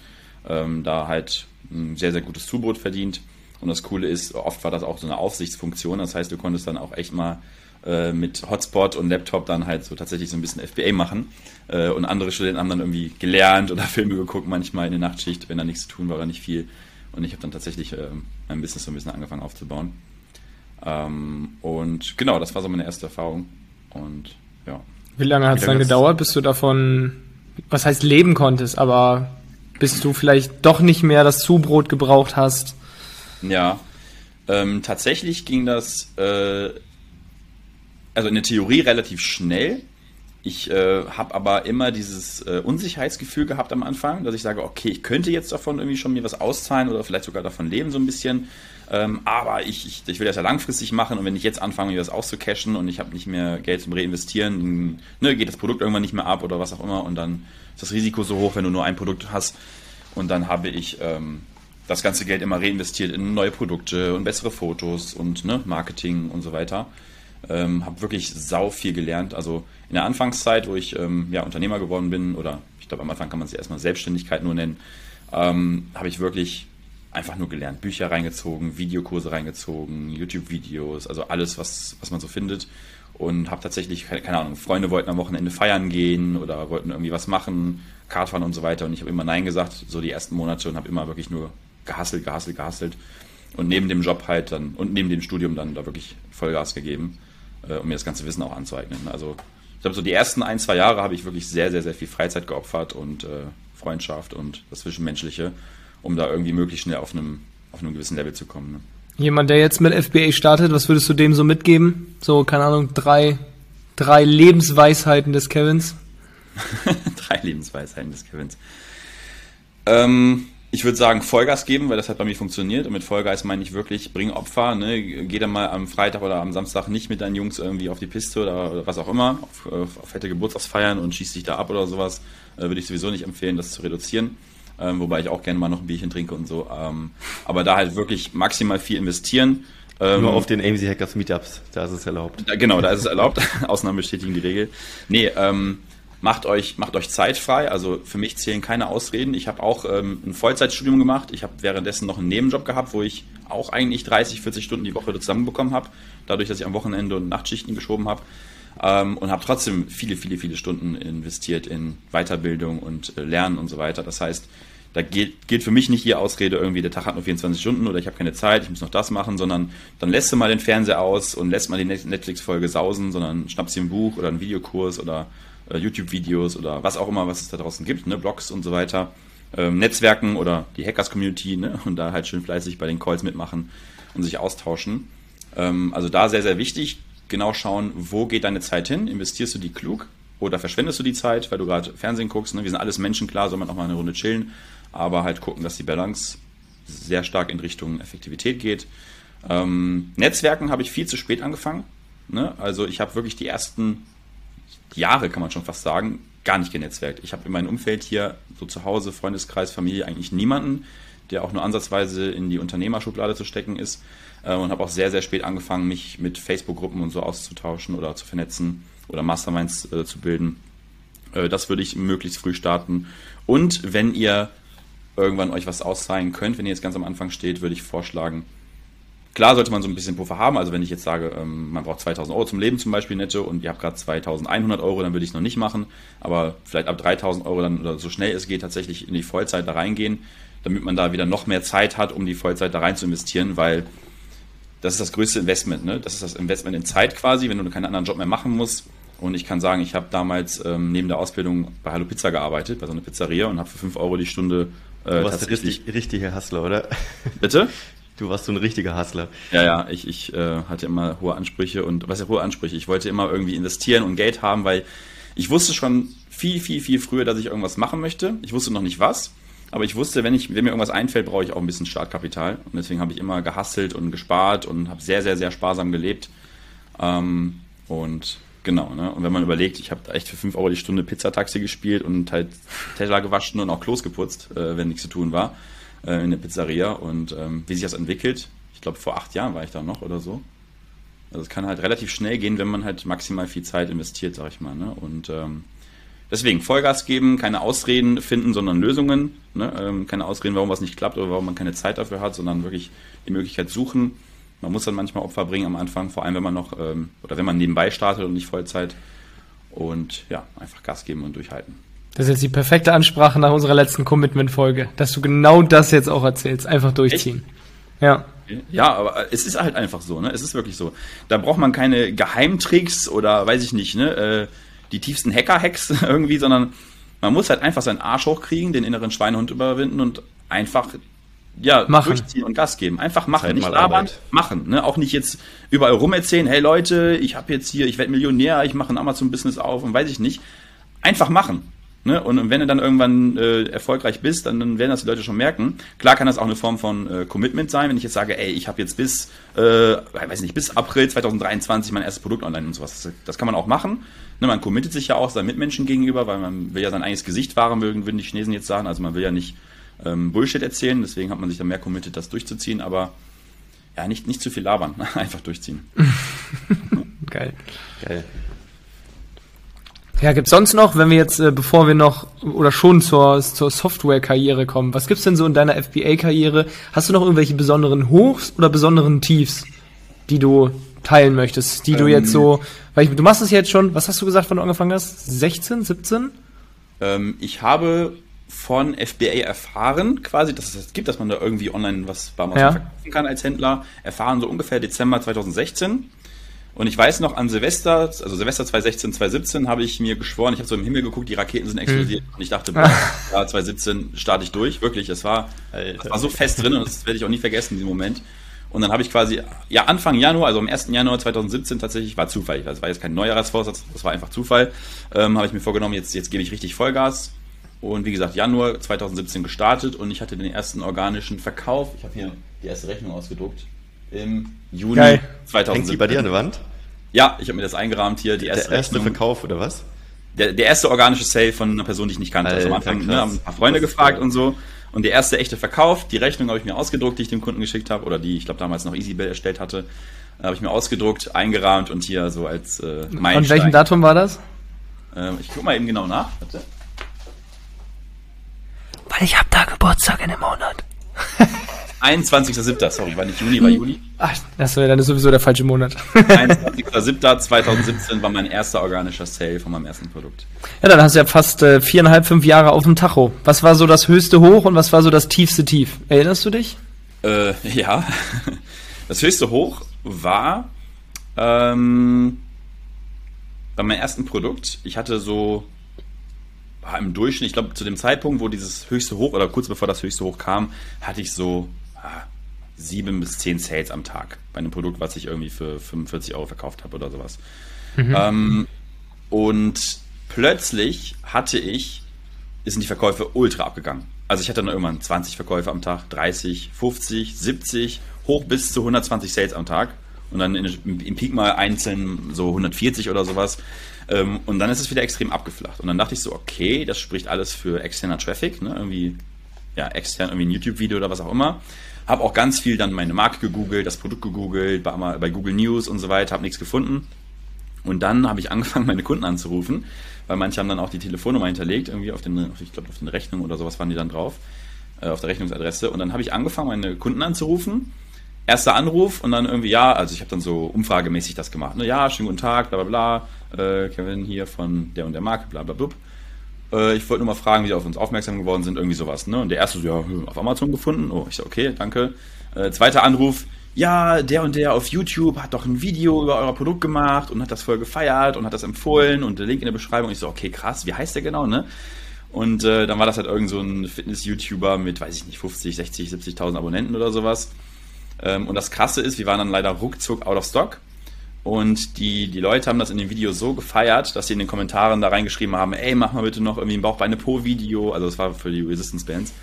Speaker 3: ähm, da halt ein sehr, sehr gutes Zubrot verdient. Und das Coole ist, oft war das auch so eine Aufsichtsfunktion. Das heißt, du konntest dann auch echt mal äh, mit Hotspot und Laptop dann halt so tatsächlich so ein bisschen FBA machen. Äh, und andere Studenten haben dann irgendwie gelernt oder *laughs* Filme geguckt, manchmal in der Nachtschicht, wenn da nichts zu tun war oder nicht viel. Und ich habe dann tatsächlich äh, mein Business so ein bisschen angefangen aufzubauen. Ähm, und genau, das war so meine erste Erfahrung. Und ja.
Speaker 2: Wie lange hat es dann gedauert, bis du davon, was heißt leben konntest, aber bis du vielleicht doch nicht mehr das Zubrot gebraucht hast?
Speaker 3: Ja, ähm, tatsächlich ging das, äh, also in der Theorie relativ schnell. Ich äh, habe aber immer dieses äh, Unsicherheitsgefühl gehabt am Anfang, dass ich sage, okay, ich könnte jetzt davon irgendwie schon mir was auszahlen oder vielleicht sogar davon leben so ein bisschen. Ähm, aber ich, ich, ich will das ja langfristig machen und wenn ich jetzt anfange, mir das auszucashen und ich habe nicht mehr Geld zum Reinvestieren, ne, geht das Produkt irgendwann nicht mehr ab oder was auch immer und dann ist das Risiko so hoch, wenn du nur ein Produkt hast. Und dann habe ich ähm, das ganze Geld immer reinvestiert in neue Produkte und bessere Fotos und ne, Marketing und so weiter. Ähm, habe wirklich sau viel gelernt. Also in der Anfangszeit, wo ich ähm, ja, Unternehmer geworden bin, oder ich glaube am Anfang kann man es erstmal Selbstständigkeit nur nennen, ähm, habe ich wirklich einfach nur gelernt. Bücher reingezogen, Videokurse reingezogen, YouTube-Videos, also alles, was, was man so findet. Und habe tatsächlich, keine Ahnung, Freunde wollten am Wochenende feiern gehen oder wollten irgendwie was machen, Kart fahren und so weiter. Und ich habe immer Nein gesagt, so die ersten Monate und habe immer wirklich nur gehasselt, gehasselt, gehasselt. Und neben dem Job halt dann und neben dem Studium dann da wirklich Vollgas gegeben, äh, um mir das ganze Wissen auch anzueignen. Also ich glaube, so die ersten ein, zwei Jahre habe ich wirklich sehr, sehr, sehr viel Freizeit geopfert und äh, Freundschaft und das Zwischenmenschliche um da irgendwie möglichst schnell auf einem, auf einem gewissen Level zu kommen. Ne?
Speaker 2: Jemand, der jetzt mit FBA startet, was würdest du dem so mitgeben? So, keine Ahnung, drei, drei Lebensweisheiten des Kevins? *laughs*
Speaker 3: drei Lebensweisheiten des Kevins. Ähm, ich würde sagen, Vollgas geben, weil das hat bei mir funktioniert. Und mit Vollgas meine ich wirklich, bring Opfer. Ne? Geh dann mal am Freitag oder am Samstag nicht mit deinen Jungs irgendwie auf die Piste oder, was auch immer, auf, auf fette Geburtstagsfeiern und schieß dich da ab oder sowas. Äh, würde ich sowieso nicht empfehlen, das zu reduzieren ähm, wobei ich auch gerne mal noch ein Bierchen trinke und so. Ähm, aber da halt wirklich maximal viel investieren.
Speaker 1: Ähm, Nur auf den AMC Hackers Meetups, da ist es erlaubt.
Speaker 3: Da, genau, da ist es erlaubt. *laughs* Ausnahmen bestätigen die Regel. Nee, ähm, macht euch, macht euch Zeit frei. Also für mich zählen keine Ausreden. Ich habe auch ähm, ein Vollzeitstudium gemacht. Ich habe währenddessen noch einen Nebenjob gehabt, wo ich auch eigentlich 30, 40 Stunden die Woche zusammenbekommen habe. Dadurch, dass ich am Wochenende und Nachtschichten geschoben habe. Ähm, und habe trotzdem viele, viele, viele Stunden investiert in Weiterbildung und äh, Lernen und so weiter. Das heißt, da gilt, gilt für mich nicht die Ausrede, irgendwie der Tag hat nur 24 Stunden oder ich habe keine Zeit, ich muss noch das machen, sondern dann lässt du mal den Fernseher aus und lässt mal die Netflix-Folge sausen, sondern schnappst dir ein Buch oder einen Videokurs oder äh, YouTube-Videos oder was auch immer, was es da draußen gibt, ne, Blogs und so weiter, ähm, Netzwerken oder die Hackers-Community ne, und da halt schön fleißig bei den Calls mitmachen und sich austauschen. Ähm, also da sehr, sehr wichtig, genau schauen, wo geht deine Zeit hin, investierst du die klug oder verschwendest du die Zeit, weil du gerade Fernsehen guckst, ne? wir sind alles Menschen, klar, soll man auch mal eine Runde chillen, aber halt gucken, dass die Balance sehr stark in Richtung Effektivität geht. Ähm, Netzwerken habe ich viel zu spät angefangen. Ne? Also ich habe wirklich die ersten Jahre, kann man schon fast sagen, gar nicht genetzwerkt. Ich habe in meinem Umfeld hier, so zu Hause, Freundeskreis, Familie, eigentlich niemanden, der auch nur ansatzweise in die Unternehmerschublade zu stecken ist. Äh, und habe auch sehr, sehr spät angefangen, mich mit Facebook-Gruppen und so auszutauschen oder zu vernetzen oder Masterminds äh, zu bilden. Äh, das würde ich möglichst früh starten. Und wenn ihr irgendwann euch was auszahlen könnt, wenn ihr jetzt ganz am Anfang steht, würde ich vorschlagen, klar sollte man so ein bisschen Puffer haben. Also wenn ich jetzt sage, ähm, man braucht 2000 Euro zum Leben zum Beispiel netto und ihr habt gerade 2100 Euro, dann würde ich es noch nicht machen. Aber vielleicht ab 3000 Euro dann oder so schnell es geht tatsächlich in die Vollzeit da reingehen, damit man da wieder noch mehr Zeit hat, um die Vollzeit da rein zu investieren, weil das ist das größte Investment. Ne? Das ist das Investment in Zeit quasi, wenn du keinen anderen Job mehr machen musst. Und ich kann sagen, ich habe damals ähm, neben der Ausbildung bei Hallo Pizza gearbeitet, bei so einer Pizzeria und habe für 5 Euro die Stunde
Speaker 1: äh, du warst der richtig, richtige Hustler, oder?
Speaker 3: Bitte?
Speaker 1: Du warst so ein richtiger Hustler.
Speaker 3: Ja, ja, ich, ich äh, hatte immer hohe Ansprüche und was ja hohe Ansprüche? Ich wollte immer irgendwie investieren und Geld haben, weil ich wusste schon viel, viel, viel früher, dass ich irgendwas machen möchte. Ich wusste noch nicht was, aber ich wusste, wenn, ich, wenn mir irgendwas einfällt, brauche ich auch ein bisschen Startkapital. Und deswegen habe ich immer gehustelt und gespart und habe sehr, sehr, sehr sparsam gelebt. Ähm, und Genau, ne? Und wenn man überlegt, ich habe echt für 5 Euro die Stunde Pizzataxi gespielt und halt Teller gewaschen und auch Klos geputzt, äh, wenn nichts zu tun war, äh, in der Pizzeria. Und ähm, wie sich das entwickelt, ich glaube vor acht Jahren war ich da noch oder so. Also es kann halt relativ schnell gehen, wenn man halt maximal viel Zeit investiert, sag ich mal. Ne? Und ähm, deswegen Vollgas geben, keine Ausreden finden, sondern Lösungen. Ne? Ähm, keine Ausreden, warum was nicht klappt oder warum man keine Zeit dafür hat, sondern wirklich die Möglichkeit suchen man muss dann manchmal Opfer bringen am Anfang, vor allem wenn man noch ähm, oder wenn man nebenbei startet und nicht Vollzeit. Und ja, einfach Gas geben und durchhalten.
Speaker 2: Das ist jetzt die perfekte Ansprache nach unserer letzten Commitment-Folge, dass du genau das jetzt auch erzählst. Einfach durchziehen. Echt?
Speaker 3: Ja. Ja, aber es ist halt einfach so, ne? Es ist wirklich so. Da braucht man keine Geheimtricks oder weiß ich nicht, ne? Äh, die tiefsten Hacker-Hacks *laughs* irgendwie, sondern man muss halt einfach seinen Arsch hochkriegen, den inneren Schweinehund überwinden und einfach ja, machen. durchziehen und Gas geben. Einfach machen, nicht labern, Arbeit. machen. Ne? Auch nicht jetzt überall rum erzählen, hey Leute, ich habe jetzt hier, ich werde Millionär, ich mache ein Amazon-Business auf und weiß ich nicht. Einfach machen. Ne? Und wenn du dann irgendwann äh, erfolgreich bist, dann, dann werden das die Leute schon merken. Klar kann das auch eine Form von äh, Commitment sein, wenn ich jetzt sage, ey, ich habe jetzt bis, äh, weiß nicht, bis April 2023 mein erstes Produkt online und sowas. Das, das kann man auch machen. Ne? Man committet sich ja auch seinen Mitmenschen gegenüber, weil man will ja sein eigenes Gesicht wahren, würden die Chinesen jetzt sagen. Also man will ja nicht ähm, Bullshit erzählen, deswegen hat man sich dann mehr committed, das durchzuziehen, aber ja, nicht, nicht zu viel labern, *laughs* einfach durchziehen. *laughs*
Speaker 2: Geil. Geil. Ja, gibt's sonst noch, wenn wir jetzt, äh, bevor wir noch oder schon zur, zur Software-Karriere kommen, was gibt's denn so in deiner FBA-Karriere? Hast du noch irgendwelche besonderen Hochs oder besonderen Tiefs, die du teilen möchtest, die ähm, du jetzt so, weil ich, du machst es jetzt schon, was hast du gesagt, wann du angefangen hast? 16, 17?
Speaker 3: Ähm, ich habe von FBA erfahren, quasi, dass es das gibt, dass man da irgendwie online was bei Amazon ja. verkaufen kann als Händler, erfahren so ungefähr Dezember 2016. Und ich weiß noch, an Silvester, also Silvester 2016, 2017, habe ich mir geschworen, ich habe so im Himmel geguckt, die Raketen sind explodiert. Hm. Und ich dachte, *laughs* boah, ja, 2017 starte ich durch. Wirklich, es war, das war so fest drin und das werde ich auch nie vergessen, diesen Moment. Und dann habe ich quasi, ja, Anfang Januar, also am 1. Januar 2017 tatsächlich, war Zufall. Das war jetzt kein Neujahrsvorsatz, das war einfach Zufall. Ähm, habe ich mir vorgenommen, jetzt, jetzt gebe ich richtig Vollgas. Und wie gesagt, Januar 2017 gestartet und ich hatte den ersten organischen Verkauf. Ich habe hier die erste Rechnung ausgedruckt. Im Juni Geil.
Speaker 1: 2017. Hängt die bei dir an der Wand?
Speaker 3: Ja, ich habe mir das eingerahmt hier.
Speaker 1: Die erste der erste Rechnung. Verkauf oder was?
Speaker 3: Der, der erste organische Sale von einer Person, die ich nicht kannte. Alter, also am Anfang ne, haben ein paar Freunde gefragt und so. Und der erste echte Verkauf, die Rechnung habe ich mir ausgedruckt, die ich dem Kunden geschickt habe, oder die ich glaube damals noch EasyBill erstellt hatte, habe ich mir ausgedruckt, eingerahmt und hier so als äh,
Speaker 2: Meilenstein. Von welchem Datum war das?
Speaker 3: Ähm, ich guck mal eben genau nach. Warte.
Speaker 2: Weil ich habe da Geburtstag in dem Monat.
Speaker 3: 21.07. Sorry, war nicht Juni, war Juli.
Speaker 2: Ach, achso, dann ist sowieso der falsche Monat. *laughs*
Speaker 3: 21.07.2017 war mein erster organischer Sale von meinem ersten Produkt.
Speaker 2: Ja, dann hast du ja fast äh, viereinhalb, fünf Jahre auf dem Tacho. Was war so das höchste Hoch und was war so das tiefste Tief? Erinnerst du dich?
Speaker 3: Äh, ja. Das höchste Hoch war ähm, bei meinem ersten Produkt. Ich hatte so im Durchschnitt, ich glaube, zu dem Zeitpunkt, wo dieses höchste Hoch oder kurz bevor das höchste Hoch kam, hatte ich so ah, sieben bis zehn Sales am Tag bei einem Produkt, was ich irgendwie für 45 Euro verkauft habe oder sowas. Mhm. Ähm, und plötzlich hatte ich, sind die Verkäufe ultra abgegangen. Also ich hatte dann irgendwann 20 Verkäufe am Tag, 30, 50, 70, hoch bis zu 120 Sales am Tag. Und dann in, im Peak mal einzeln so 140 oder sowas. Ähm, und dann ist es wieder extrem abgeflacht. Und dann dachte ich so, okay, das spricht alles für externer Traffic, ne? irgendwie, ja, extern, irgendwie ein YouTube-Video oder was auch immer. Habe auch ganz viel dann meine Marke gegoogelt, das Produkt gegoogelt, bei, bei Google News und so weiter, habe nichts gefunden. Und dann habe ich angefangen, *laughs* meine Kunden anzurufen, weil manche haben dann auch die Telefonnummer hinterlegt, irgendwie auf den, ich glaube, auf den Rechnungen oder sowas waren die dann drauf, äh, auf der Rechnungsadresse. Und dann habe ich angefangen, meine Kunden anzurufen erster Anruf und dann irgendwie, ja, also ich habe dann so umfragemäßig das gemacht. Ne? Ja, schönen guten Tag, bla bla bla, äh, Kevin hier von der und der Marke, bla bla bla. Äh, ich wollte nur mal fragen, wie sie auf uns aufmerksam geworden sind, irgendwie sowas. Ne? Und der erste so, ja, hm, auf Amazon gefunden. Oh, ich so, okay, danke. Äh, zweiter Anruf, ja, der und der auf YouTube hat doch ein Video über euer Produkt gemacht und hat das voll gefeiert und hat das empfohlen und der Link in der Beschreibung. Ich so, okay, krass, wie heißt der genau, ne? Und äh, dann war das halt irgend so ein Fitness-YouTuber mit, weiß ich nicht, 50, 60, 70.000 Abonnenten oder sowas. Ähm, und das Krasse ist, wir waren dann leider ruckzuck out of stock. Und die, die Leute haben das in dem Video so gefeiert, dass sie in den Kommentaren da reingeschrieben haben, ey, mach mal bitte noch irgendwie ein Bauchbeine Po-Video. Also das war für die Resistance-Bands.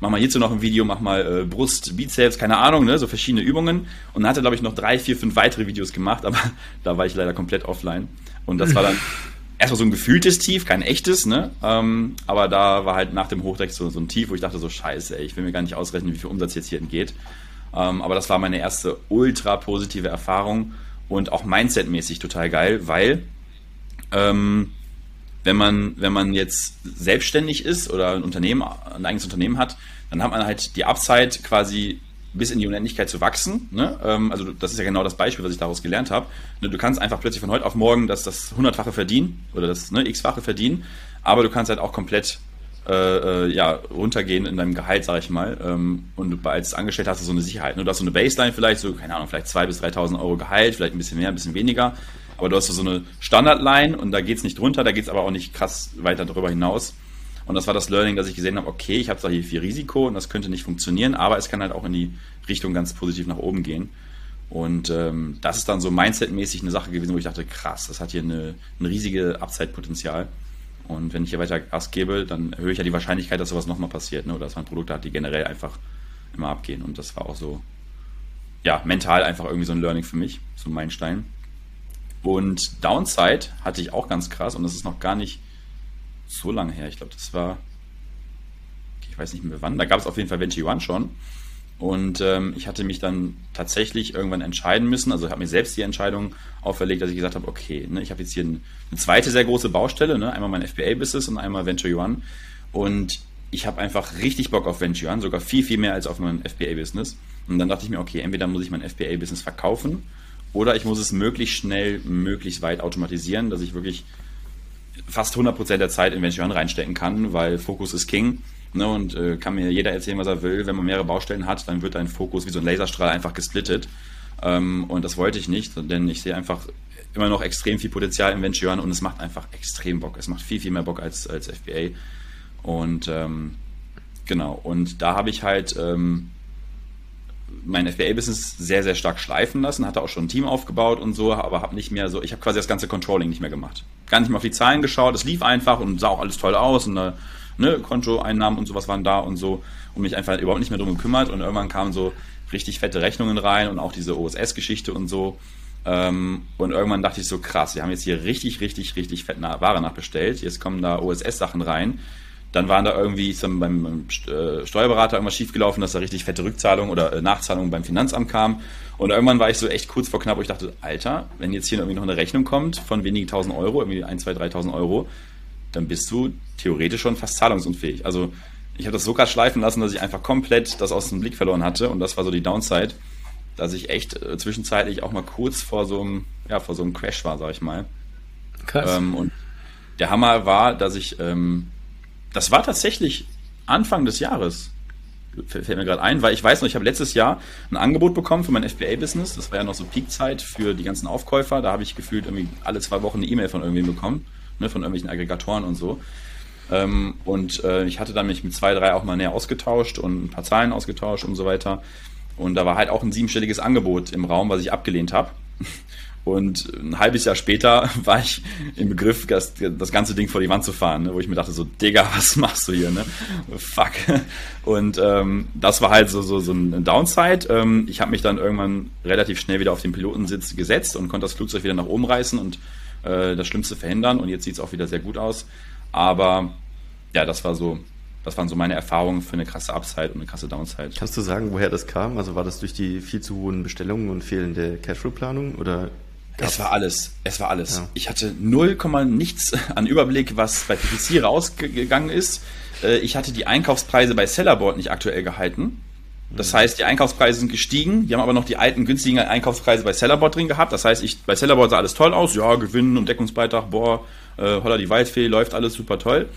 Speaker 3: mach mal hierzu noch ein Video, mach mal äh, Brust, Bizeps, keine Ahnung, ne, so verschiedene Übungen. Und dann hat er, glaube ich, noch drei, vier, fünf weitere Videos gemacht, aber *laughs* da war ich leider komplett offline. Und das war dann *laughs* erstmal so ein gefühltes Tief, kein echtes, ne? Ähm, aber da war halt nach dem Hochdeck so, so ein Tief, wo ich dachte so, scheiße, ey, ich will mir gar nicht ausrechnen, wie viel Umsatz jetzt hier entgeht. Ähm, aber das war meine erste ultra positive Erfahrung und auch mindsetmäßig total geil, weil ähm, wenn man, wenn man jetzt selbstständig ist oder ein Unternehmen, ein eigenes Unternehmen hat, dann hat man halt die Upside quasi bis in die Unendlichkeit zu wachsen. Ne? Ähm, also das ist ja genau das Beispiel, was ich daraus gelernt habe. Ne, du kannst einfach plötzlich von heute auf morgen das, das hundertfache verdienen oder das ne, x-fache verdienen, aber du kannst halt auch komplett äh, äh, ja, runtergehen in deinem Gehalt, sag ich mal. Ähm, und als Angestellter hast du so eine Sicherheit. Ne? Du hast so eine Baseline vielleicht, so, keine Ahnung, vielleicht 2.000 bis 3.000 Euro Gehalt, vielleicht ein bisschen mehr, ein bisschen weniger. Aber du hast so eine Standardline und da geht's nicht drunter, da geht's aber auch nicht krass weiter darüber hinaus. Und das war das Learning, dass ich gesehen habe, okay, ich habe zwar hier viel Risiko und das könnte nicht funktionieren, aber es kann halt auch in die Richtung ganz positiv nach oben gehen. Und ähm, das ist dann so mindsetmäßig eine Sache gewesen, wo ich dachte, krass, das hat hier eine, ein riesige Upside-Potenzial. Und wenn ich hier weiter Gas gebe, dann erhöhe ich ja die Wahrscheinlichkeit, dass sowas nochmal passiert, ne? oder dass man Produkte hat, die generell einfach immer abgehen. Und das war auch so, ja, mental einfach irgendwie so ein Learning für mich, so ein Meilenstein. Und Downside hatte ich auch ganz krass und das ist noch gar nicht so lange her. Ich glaube, das war, ich weiß nicht mehr wann. Da gab es auf jeden Fall Venti One schon. Und ähm, ich hatte mich dann tatsächlich irgendwann entscheiden müssen. Also habe mir selbst die Entscheidung auferlegt, dass ich gesagt habe, okay, ne, ich habe jetzt hier eine, eine zweite sehr große Baustelle, ne, einmal mein FBA-Business und einmal Venture One. Und ich habe einfach richtig Bock auf Venture One, sogar viel, viel mehr als auf mein FBA-Business. Und dann dachte ich mir, okay, entweder muss ich mein FBA-Business verkaufen oder ich muss es möglichst schnell, möglichst weit automatisieren, dass ich wirklich fast 100% der Zeit in Venture reinstecken kann, weil Fokus ist King. Ne, und äh, kann mir jeder erzählen, was er will. Wenn man mehrere Baustellen hat, dann wird dein Fokus wie so ein Laserstrahl einfach gesplittet. Ähm, und das wollte ich nicht, denn ich sehe einfach immer noch extrem viel Potenzial in Venture und es macht einfach extrem Bock. Es macht viel, viel mehr Bock als, als FBA. Und ähm, genau, und da habe ich halt ähm, mein FBA-Business sehr, sehr stark schleifen lassen, hatte auch schon ein Team aufgebaut und so, aber habe nicht mehr so, ich habe quasi das ganze Controlling nicht mehr gemacht. Gar nicht mehr auf die Zahlen geschaut, es lief einfach und sah auch alles toll aus und äh, ne, Kontoeinnahmen und sowas waren da und so und mich einfach überhaupt nicht mehr drum gekümmert und irgendwann kamen so richtig fette Rechnungen rein und auch diese OSS-Geschichte und so. Ähm, und irgendwann dachte ich so, krass, wir haben jetzt hier richtig, richtig, richtig fett Ware nachbestellt. Jetzt kommen da OSS-Sachen rein dann waren da irgendwie ist dann beim äh, Steuerberater irgendwas schiefgelaufen, dass da richtig fette Rückzahlungen oder äh, Nachzahlungen beim Finanzamt kamen. Und irgendwann war ich so echt kurz vor knapp, wo ich dachte, Alter, wenn jetzt hier irgendwie noch eine Rechnung kommt von wenigen tausend Euro, irgendwie ein, zwei, dreitausend Euro, dann bist du theoretisch schon fast zahlungsunfähig. Also ich habe das so gerade schleifen lassen, dass ich einfach komplett das aus dem Blick verloren hatte. Und das war so die Downside, dass ich echt äh, zwischenzeitlich auch mal kurz vor so einem, ja, vor so einem Crash war, sag ich mal. Krass. Ähm, und der Hammer war, dass ich ähm, das war tatsächlich Anfang des Jahres. Fällt mir gerade ein, weil ich weiß noch, ich habe letztes Jahr ein Angebot bekommen für mein FBA-Business. Das war ja noch so Peakzeit für die ganzen Aufkäufer. Da habe ich gefühlt irgendwie alle zwei Wochen eine E-Mail von irgendwem bekommen, ne, von irgendwelchen Aggregatoren und so. Ähm, und äh, ich hatte dann mich mit zwei, drei auch mal näher ausgetauscht und ein paar Zahlen ausgetauscht und so weiter. Und da war halt auch ein siebenstelliges Angebot im Raum, was ich abgelehnt habe. *laughs* Und ein halbes Jahr später *laughs* war ich im Begriff, das, das ganze Ding vor die Wand zu fahren, ne? wo ich mir dachte, so, Digga, *laughs* was machst du hier, ne? Fuck. Und ähm, das war halt so, so, so ein Downside. Ähm, ich habe mich dann irgendwann relativ schnell wieder auf den Pilotensitz gesetzt und konnte das Flugzeug wieder nach oben reißen und äh, das Schlimmste verhindern. Und jetzt sieht es auch wieder sehr gut aus. Aber ja, das war so, das waren so meine Erfahrungen für eine krasse Upside und eine krasse Downside.
Speaker 1: Kannst du sagen, woher das kam? Also war das durch die viel zu hohen Bestellungen und fehlende Cashflow-Planung oder
Speaker 3: es war alles. Es war alles. Ja. Ich hatte null Komma nichts *laughs* an Überblick, was bei PPC rausgegangen ist. Äh, ich hatte die Einkaufspreise bei Sellerboard nicht aktuell gehalten. Das heißt, die Einkaufspreise sind gestiegen. Die haben aber noch die alten günstigen Einkaufspreise bei Sellerboard drin gehabt. Das heißt, ich, bei Sellerboard sah alles toll aus. Ja, Gewinn und Deckungsbeitrag, boah, äh, holla die Waldfee, läuft alles super toll.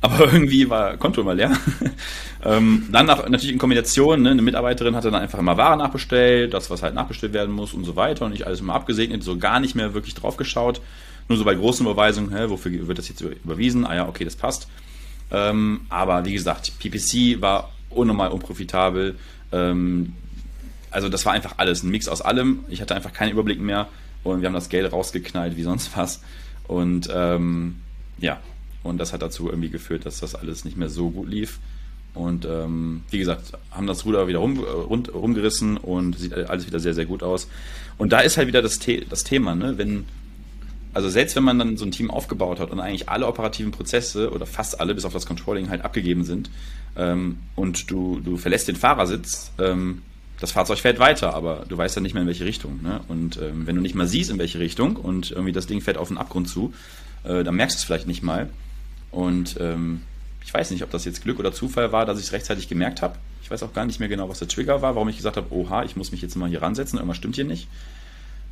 Speaker 3: Aber *laughs* irgendwie war Konto immer leer. *laughs* ähm, dann nach, natürlich in Kombination, ne, eine Mitarbeiterin hatte dann einfach immer Ware nachbestellt, das, was halt nachbestellt werden muss und so weiter und ich alles immer abgesegnet, so gar nicht mehr wirklich drauf geschaut. Nur so bei großen Überweisungen, hä, wofür wird das jetzt überwiesen? Ah ja, okay, das passt. Ähm, aber wie gesagt, PPC war unnormal unprofitabel. Ähm, also das war einfach alles, ein Mix aus allem. Ich hatte einfach keinen Überblick mehr und wir haben das Geld rausgeknallt wie sonst was. Und ähm, ja, und das hat dazu irgendwie geführt, dass das alles nicht mehr so gut lief. Und ähm, wie gesagt, haben das Ruder wieder rum, rund, rumgerissen und sieht alles wieder sehr, sehr gut aus. Und da ist halt wieder das, The das Thema, ne? wenn, also selbst wenn man dann so ein Team aufgebaut hat und eigentlich alle operativen Prozesse oder fast alle bis auf das Controlling halt abgegeben sind ähm, und du, du verlässt den Fahrersitz, ähm, das Fahrzeug fährt weiter, aber du weißt ja nicht mehr in welche Richtung. Ne? Und ähm, wenn du nicht mal siehst, in welche Richtung und irgendwie das Ding fährt auf den Abgrund zu, äh, dann merkst du es vielleicht nicht mal. Und ähm, ich weiß nicht, ob das jetzt Glück oder Zufall war, dass ich es rechtzeitig gemerkt habe. Ich weiß auch gar nicht mehr genau, was der Trigger war, warum ich gesagt habe, oha, ich muss mich jetzt mal hier ransetzen, irgendwas stimmt hier nicht.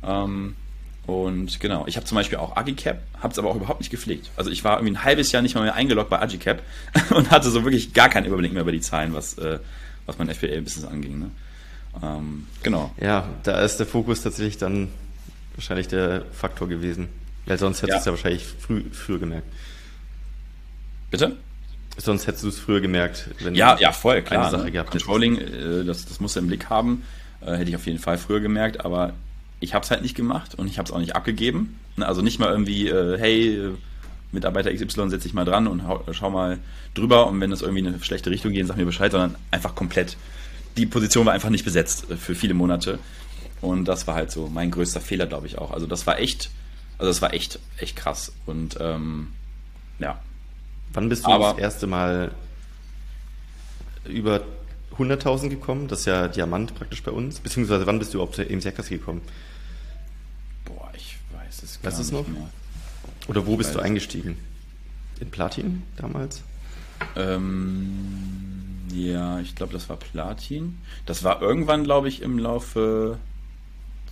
Speaker 3: Ähm, und genau, ich habe zum Beispiel auch Agicap, habe es aber auch überhaupt nicht gepflegt. Also ich war irgendwie ein halbes Jahr nicht mal mehr eingeloggt bei Agicap *laughs* und hatte so wirklich gar keinen Überblick mehr über die Zahlen, was, äh, was mein FBA-Business anging. Ne?
Speaker 1: Ähm, genau. Ja, da ist der Fokus tatsächlich dann wahrscheinlich der Faktor gewesen. Weil sonst hättest ja. du es ja wahrscheinlich früh, früher gemerkt.
Speaker 3: Bitte?
Speaker 1: Sonst hättest du es früher gemerkt,
Speaker 3: wenn ja, du ja, voll, klar, eine Sache ne? gehabt Controlling, äh, das, das musst du im Blick haben. Äh, hätte ich auf jeden Fall früher gemerkt, aber ich habe es halt nicht gemacht und ich habe es auch nicht abgegeben. Ne, also nicht mal irgendwie, äh, hey, Mitarbeiter XY setze ich mal dran und schau mal drüber und wenn es irgendwie in eine schlechte Richtung geht, sag mir Bescheid, sondern einfach komplett die Position war einfach nicht besetzt äh, für viele Monate. Und das war halt so mein größter Fehler, glaube ich auch. Also das war echt, also das war echt, echt krass. Und ähm, ja.
Speaker 1: Wann bist du Aber, das erste Mal über 100.000 gekommen? Das ist ja Diamant praktisch bei uns. Beziehungsweise wann bist du überhaupt zu EMC Hackers gekommen?
Speaker 3: Boah, ich weiß es gar
Speaker 1: weißt nicht noch? mehr. Oder wo ich bist du eingestiegen? In Platin damals?
Speaker 3: Ähm, ja, ich glaube, das war Platin. Das war irgendwann, glaube ich, im Laufe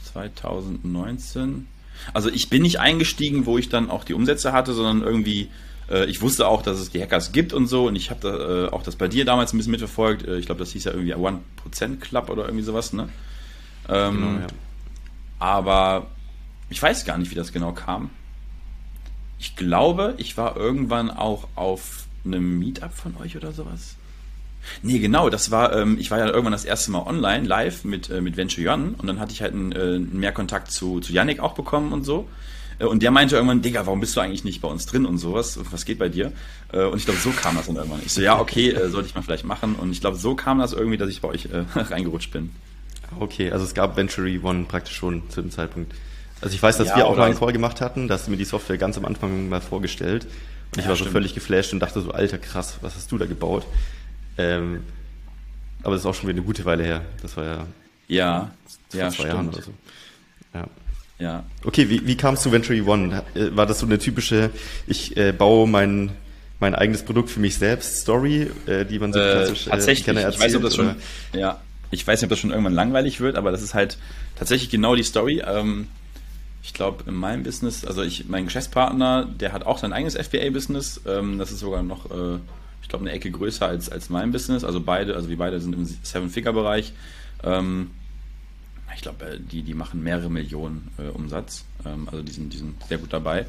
Speaker 3: 2019. Also ich bin nicht eingestiegen, wo ich dann auch die Umsätze hatte, sondern irgendwie, äh, ich wusste auch, dass es die Hackers gibt und so. Und ich habe da, äh, auch das bei dir damals ein bisschen mitverfolgt. Äh, ich glaube, das hieß ja irgendwie One Prozent Club oder irgendwie sowas, ne? Ähm, genau, ja. Aber ich weiß gar nicht, wie das genau kam. Ich glaube, ich war irgendwann auch auf einem Meetup von euch oder sowas. Nee, genau, das war, ähm, ich war ja irgendwann das erste Mal online, live mit, äh, mit Venture Jan und dann hatte ich halt einen, äh, mehr Kontakt zu, zu Yannick auch bekommen und so. Äh, und der meinte irgendwann, Digga, warum bist du eigentlich nicht bei uns drin und sowas? Was geht bei dir? Äh, und ich glaube, so kam das dann irgendwann. Ich so, ja, okay, äh, sollte ich mal vielleicht machen. Und ich glaube, so kam das irgendwie, dass ich bei euch *laughs* reingerutscht bin.
Speaker 1: Okay, also es gab Venture One praktisch schon zu dem Zeitpunkt. Also ich weiß, dass ja, wir auch mal einen Call gemacht hatten, da hast du mir die Software ganz am Anfang mal vorgestellt. Und ich ja, war so völlig geflasht und dachte so, alter krass, was hast du da gebaut? Ähm, aber das ist auch schon wieder eine gute Weile her. Das war ja.
Speaker 3: Ja, ja,
Speaker 1: zwei Jahren oder so. Ja. Ja. Okay, wie, wie kam es zu Venture One? War das so eine typische, ich äh, baue mein, mein eigenes Produkt für mich selbst Story, äh, die man so
Speaker 3: äh, klassisch äh, tatsächlich, gerne erzählt? Ich weiß, nicht, ob das schon, ja, ich weiß nicht, ob das schon irgendwann langweilig wird, aber das ist halt tatsächlich genau die Story. Ähm, ich glaube, in meinem Business, also ich, mein Geschäftspartner, der hat auch sein eigenes FBA-Business. Ähm, das ist sogar noch äh, ich glaube, eine Ecke größer als, als mein Business. Also beide, also wir beide sind im Seven-Figure-Bereich. Ähm, ich glaube, äh, die, die machen mehrere Millionen äh, Umsatz. Ähm, also die sind, die sind sehr gut dabei.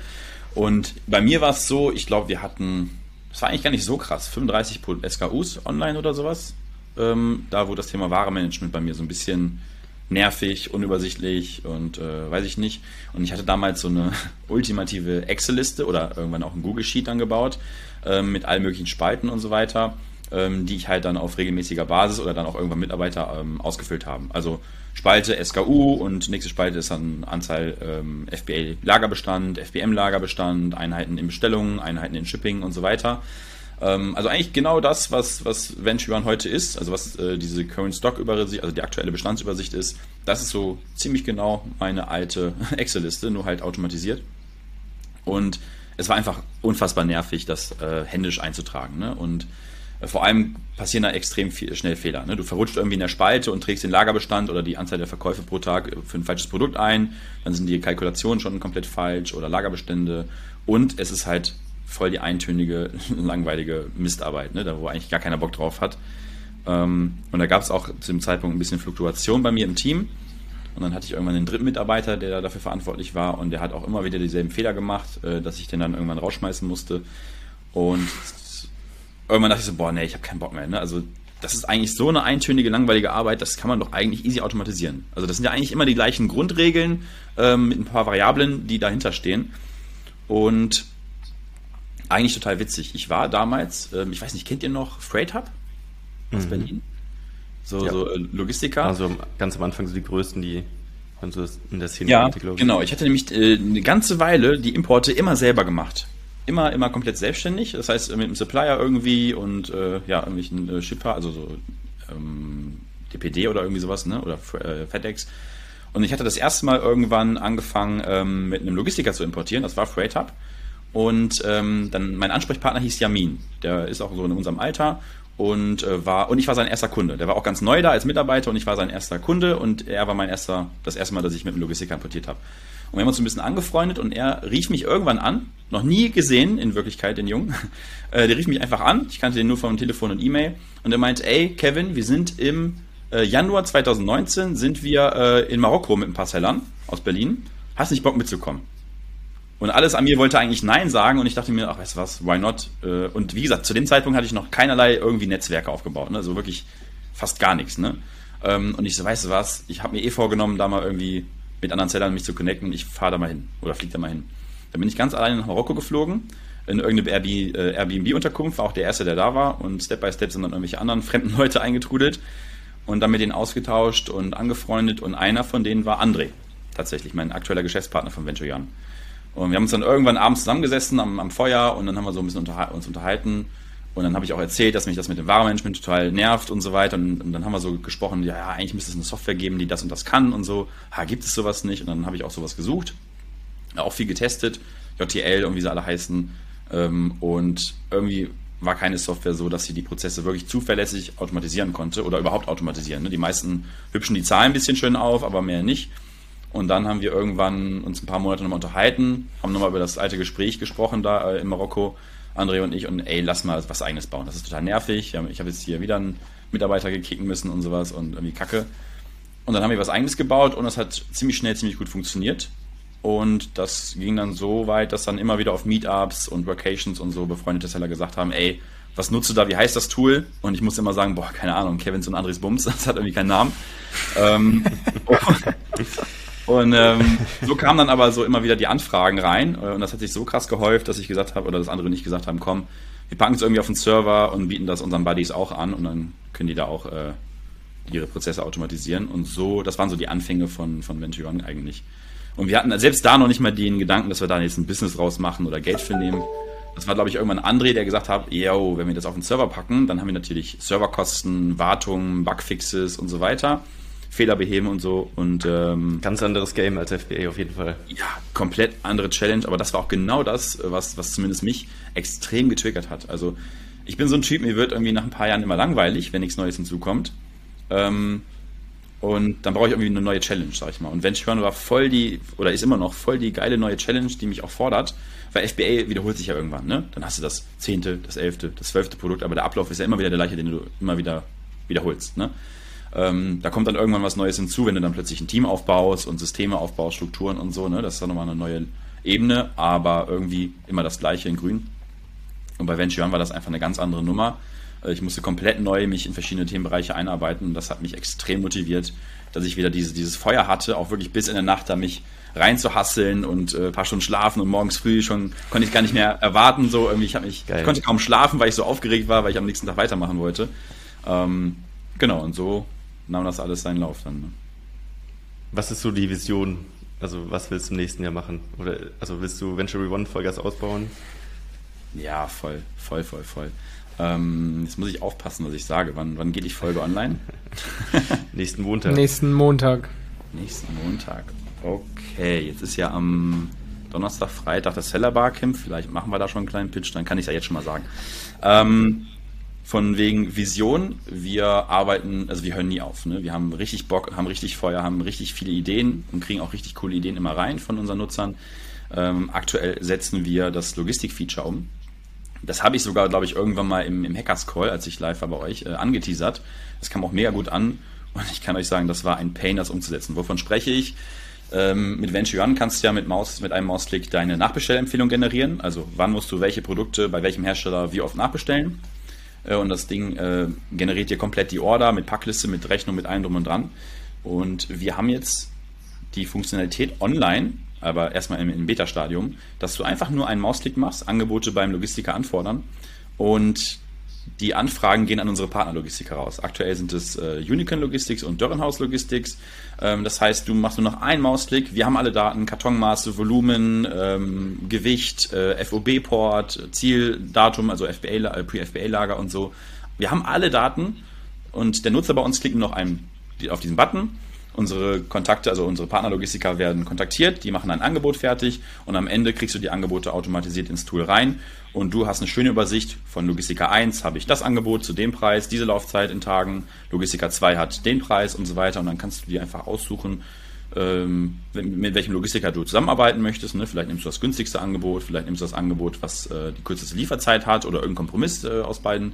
Speaker 3: Und bei mir war es so, ich glaube, wir hatten, das war eigentlich gar nicht so krass, 35 SKUs online oder sowas. Ähm, da, wo das Thema Warenmanagement bei mir so ein bisschen nervig, unübersichtlich und äh, weiß ich nicht. Und ich hatte damals so eine *laughs* ultimative Excel-Liste oder irgendwann auch ein Google-Sheet angebaut, ähm, mit allen möglichen Spalten und so weiter, ähm, die ich halt dann auf regelmäßiger Basis oder dann auch irgendwann Mitarbeiter ähm, ausgefüllt haben. Also Spalte SKU und nächste Spalte ist dann Anzahl ähm, FBA-Lagerbestand, FBM-Lagerbestand, Einheiten in Bestellungen, Einheiten in Shipping und so weiter. Ähm, also eigentlich genau das, was, was Venture heute ist, also was äh, diese Current Stock Übersicht, also die aktuelle Bestandsübersicht ist, das ist so ziemlich genau meine alte *laughs* Excel-Liste, nur halt automatisiert. Und es war einfach unfassbar nervig, das äh, händisch einzutragen. Ne? Und vor allem passieren da extrem viel, schnell Fehler. Ne? Du verrutscht irgendwie in der Spalte und trägst den Lagerbestand oder die Anzahl der Verkäufe pro Tag für ein falsches Produkt ein. Dann sind die Kalkulationen schon komplett falsch oder Lagerbestände. Und es ist halt voll die eintönige, *laughs* langweilige Mistarbeit, ne? da wo eigentlich gar keiner Bock drauf hat. Ähm, und da gab es auch zu dem Zeitpunkt ein bisschen Fluktuation bei mir im Team. Und dann hatte ich irgendwann einen dritten Mitarbeiter, der dafür verantwortlich war und der hat auch immer wieder dieselben Fehler gemacht, äh, dass ich den dann irgendwann rausschmeißen musste. Und irgendwann dachte ich so, boah, nee, ich habe keinen Bock mehr. Ne? Also das ist eigentlich so eine eintönige, langweilige Arbeit, das kann man doch eigentlich easy automatisieren. Also das sind ja eigentlich immer die gleichen Grundregeln ähm, mit ein paar Variablen, die dahinter stehen. Und eigentlich total witzig. Ich war damals, ähm, ich weiß nicht, kennt ihr noch Freight Hub? aus mhm. Berlin. So, ja. so äh, Logistiker.
Speaker 1: Also ganz am Anfang so die größten, die so
Speaker 3: in der Szene ja, glaube ich. Genau, ich hatte nämlich äh, eine ganze Weile die Importe immer selber gemacht. Immer, immer komplett selbstständig. Das heißt, mit einem Supplier irgendwie und äh, ja, irgendwelchen äh, Shipper, also so ähm, DPD oder irgendwie sowas, ne? Oder äh, FedEx. Und ich hatte das erste Mal irgendwann angefangen, ähm, mit einem Logistiker zu importieren. Das war Freight Hub. Und ähm, dann mein Ansprechpartner hieß Yamin. Der ist auch so in unserem Alter und äh, war und ich war sein erster Kunde. Der war auch ganz neu da als Mitarbeiter und ich war sein erster Kunde und er war mein erster, das erste Mal, dass ich mit einem Logistiker importiert habe. Und wir haben uns ein bisschen angefreundet und er rief mich irgendwann an, noch nie gesehen in Wirklichkeit, den Jungen. *laughs* Äh, der rief mich einfach an, ich kannte den nur vom Telefon und E-Mail und er meint, ey Kevin, wir sind im äh, Januar 2019 sind wir äh, in Marokko mit ein paar Sellern aus Berlin. Hast nicht Bock mitzukommen? Und alles an mir wollte eigentlich Nein sagen und ich dachte mir, ach, weißt du was, why not? Äh, und wie gesagt, zu dem Zeitpunkt hatte ich noch keinerlei irgendwie Netzwerke aufgebaut, ne? also wirklich fast gar nichts. Ne? Ähm, und ich so, weißt du was, ich habe mir eh vorgenommen, da mal irgendwie mit anderen Zellern mich zu connecten, ich fahre da mal hin oder fliege da mal hin. Dann bin ich ganz alleine nach Marokko geflogen, in irgendeine äh, Airbnb-Unterkunft, war auch der Erste, der da war und Step by Step sind dann irgendwelche anderen fremden Leute eingetrudelt und dann mit denen ausgetauscht und angefreundet und einer von denen war André, tatsächlich, mein aktueller Geschäftspartner von Venture Jan. Und wir haben uns dann irgendwann abends zusammengesessen am, am Feuer und dann haben wir so ein bisschen unterha uns unterhalten. Und dann habe ich auch erzählt, dass mich das mit dem Warenmanagement total nervt und so weiter. Und, und, dann haben wir so gesprochen, ja, ja, eigentlich müsste es eine Software geben, die das und das kann und so. Ha, gibt es sowas nicht? Und dann habe ich auch sowas gesucht. Auch viel getestet, JTL und wie sie alle heißen. Ähm, und irgendwie war keine Software so, dass sie die Prozesse wirklich zuverlässig automatisieren konnte oder überhaupt automatisieren. Ne? Die meisten hübschen die Zahlen ein bisschen schön auf, aber mehr nicht. Und dann haben wir irgendwann uns ein paar Monate nochmal unterhalten, haben nochmal über das alte Gespräch gesprochen da äh, in Marokko, André und ich, und ey, lass mal was eigenes bauen. Das ist total nervig. Ich habe jetzt hier wieder einen Mitarbeiter gekicken müssen und sowas und irgendwie Kacke. Und dann haben wir was eigenes gebaut und das hat ziemlich schnell, ziemlich gut funktioniert. Und das ging dann so weit, dass dann immer wieder auf Meetups und Vacations und so befreundete Seller gesagt haben, ey, was nutzt du da, wie heißt das Tool? Und ich musste immer sagen, boah, keine Ahnung, Kevin und Andres Bums, *laughs* das hat irgendwie keinen Namen. ähm, *laughs* Und ähm, so kamen dann aber so immer wieder die Anfragen rein. Äh, und das hat sich so krass gehäuft, dass ich gesagt habe, oder das andere nicht gesagt haben, komm, wir packen es irgendwie auf den Server und bieten das unseren Buddies auch an und dann können die da auch äh, ihre Prozesse automatisieren. Und so, das waren so die Anfänge von, von Venturon eigentlich. Und wir hatten selbst da noch nicht mal den Gedanken, dass wir da jetzt ein Business rausmachen oder Geld für nehmen. Das war, glaube ich, irgendwann André, der gesagt hat, yo, wenn wir das auf den Server packen, dann haben wir natürlich Serverkosten, Wartung, Bugfixes und so weiter. Fehler beheben und so. Und ähm,
Speaker 1: ganz anderes Game als FBA auf jeden Fall.
Speaker 3: Ja, komplett andere Challenge, aber das war auch genau das, was, was zumindest mich extrem getriggert hat. Also ich bin so ein Typ, mir wird irgendwie nach ein paar Jahren immer langweilig, wenn nichts Neues hinzukommt. Ähm, und dann brauche ich irgendwie eine neue Challenge, sag ich mal. Und Venture war voll die, oder ist immer noch voll die geile neue Challenge, die mich auch fordert. Weil FBA wiederholt sich ja irgendwann, ne? Dann hast du das zehnte, das elfte, das zwölfte Produkt, aber der Ablauf ist ja immer wieder der gleiche, den du immer wieder wiederholst, ne? Ähm, da kommt dann irgendwann was Neues hinzu, wenn du dann plötzlich ein Team aufbaust und Systeme aufbaust, Strukturen und so. Ne? Das ist dann nochmal eine neue Ebene, aber irgendwie immer das Gleiche in Grün. Und bei Venture war das einfach eine ganz andere Nummer. Äh, ich musste komplett neu mich in verschiedene Themenbereiche einarbeiten und das hat mich extrem motiviert, dass ich wieder diese, dieses Feuer hatte, auch wirklich bis in der Nacht da mich reinzuhasseln und äh, paar Stunden schlafen und morgens früh schon konnte ich gar nicht mehr erwarten. So irgendwie, ich, mich, ich konnte kaum schlafen, weil ich so aufgeregt war, weil ich am nächsten Tag weitermachen wollte. Ähm, genau, und so nahm das alles seinen Lauf dann. Ne?
Speaker 1: Was ist so die Vision? Also was willst du im nächsten Jahr machen? Oder also willst du Venture One Vollgas ausbauen?
Speaker 3: Ja, voll, voll, voll, voll. Ähm, jetzt muss ich aufpassen, was ich sage. Wann, wann geht die Folge online? *laughs*
Speaker 1: Nächsten Montag.
Speaker 2: Nächsten Montag.
Speaker 3: Nächsten Montag. Okay, jetzt ist ja am Donnerstag, Freitag das Seller Barcamp. Vielleicht machen wir da schon einen kleinen Pitch, dann kann ich es ja jetzt schon mal sagen. Ähm, von wegen Vision, wir arbeiten, also wir hören nie auf. Ne? Wir haben richtig Bock, haben richtig Feuer, haben richtig viele Ideen und kriegen auch richtig coole Ideen immer rein von unseren Nutzern. Ähm, aktuell setzen wir das Logistik-Feature um. Das habe ich sogar, glaube ich, irgendwann mal im, im Hackers Call, als ich live war bei euch, äh, angeteasert. Das kam auch mega gut an und ich kann euch sagen, das war ein Pain, das umzusetzen. Wovon spreche ich? Ähm, mit Venture One kannst du ja mit, Maus, mit einem Mausklick deine Nachbestellempfehlung generieren. Also wann musst du welche Produkte bei welchem Hersteller wie oft nachbestellen und das Ding äh, generiert dir komplett die Order mit Packliste, mit Rechnung, mit allem drum und dran. Und wir haben jetzt die Funktionalität online, aber erstmal im, im Beta-Stadium, dass du einfach nur einen Mausklick machst, Angebote beim Logistiker anfordern und die Anfragen gehen an unsere Partnerlogistiker raus. Aktuell sind es äh, Unicorn Logistics und Dörrenhaus Logistics. Ähm, das heißt, du machst nur noch einen Mausklick. Wir haben alle Daten, Kartonmaße, Volumen, ähm, Gewicht, äh, FOB-Port, Zieldatum, also FBA, äh, Pre-FBA-Lager und so. Wir haben alle Daten und der Nutzer bei uns klickt nur noch einen, auf diesen Button Unsere Kontakte, also unsere Partnerlogistiker werden kontaktiert, die machen ein Angebot fertig und am Ende kriegst du die Angebote automatisiert ins Tool rein und du hast eine schöne Übersicht von Logistiker 1 habe ich das Angebot zu dem Preis, diese Laufzeit in Tagen, Logistiker 2 hat den Preis und so weiter und dann kannst du dir einfach aussuchen, ähm, mit welchem Logistiker du zusammenarbeiten möchtest. Ne? Vielleicht nimmst du das günstigste Angebot, vielleicht nimmst du das Angebot, was äh, die kürzeste Lieferzeit hat oder irgendeinen Kompromiss äh, aus beiden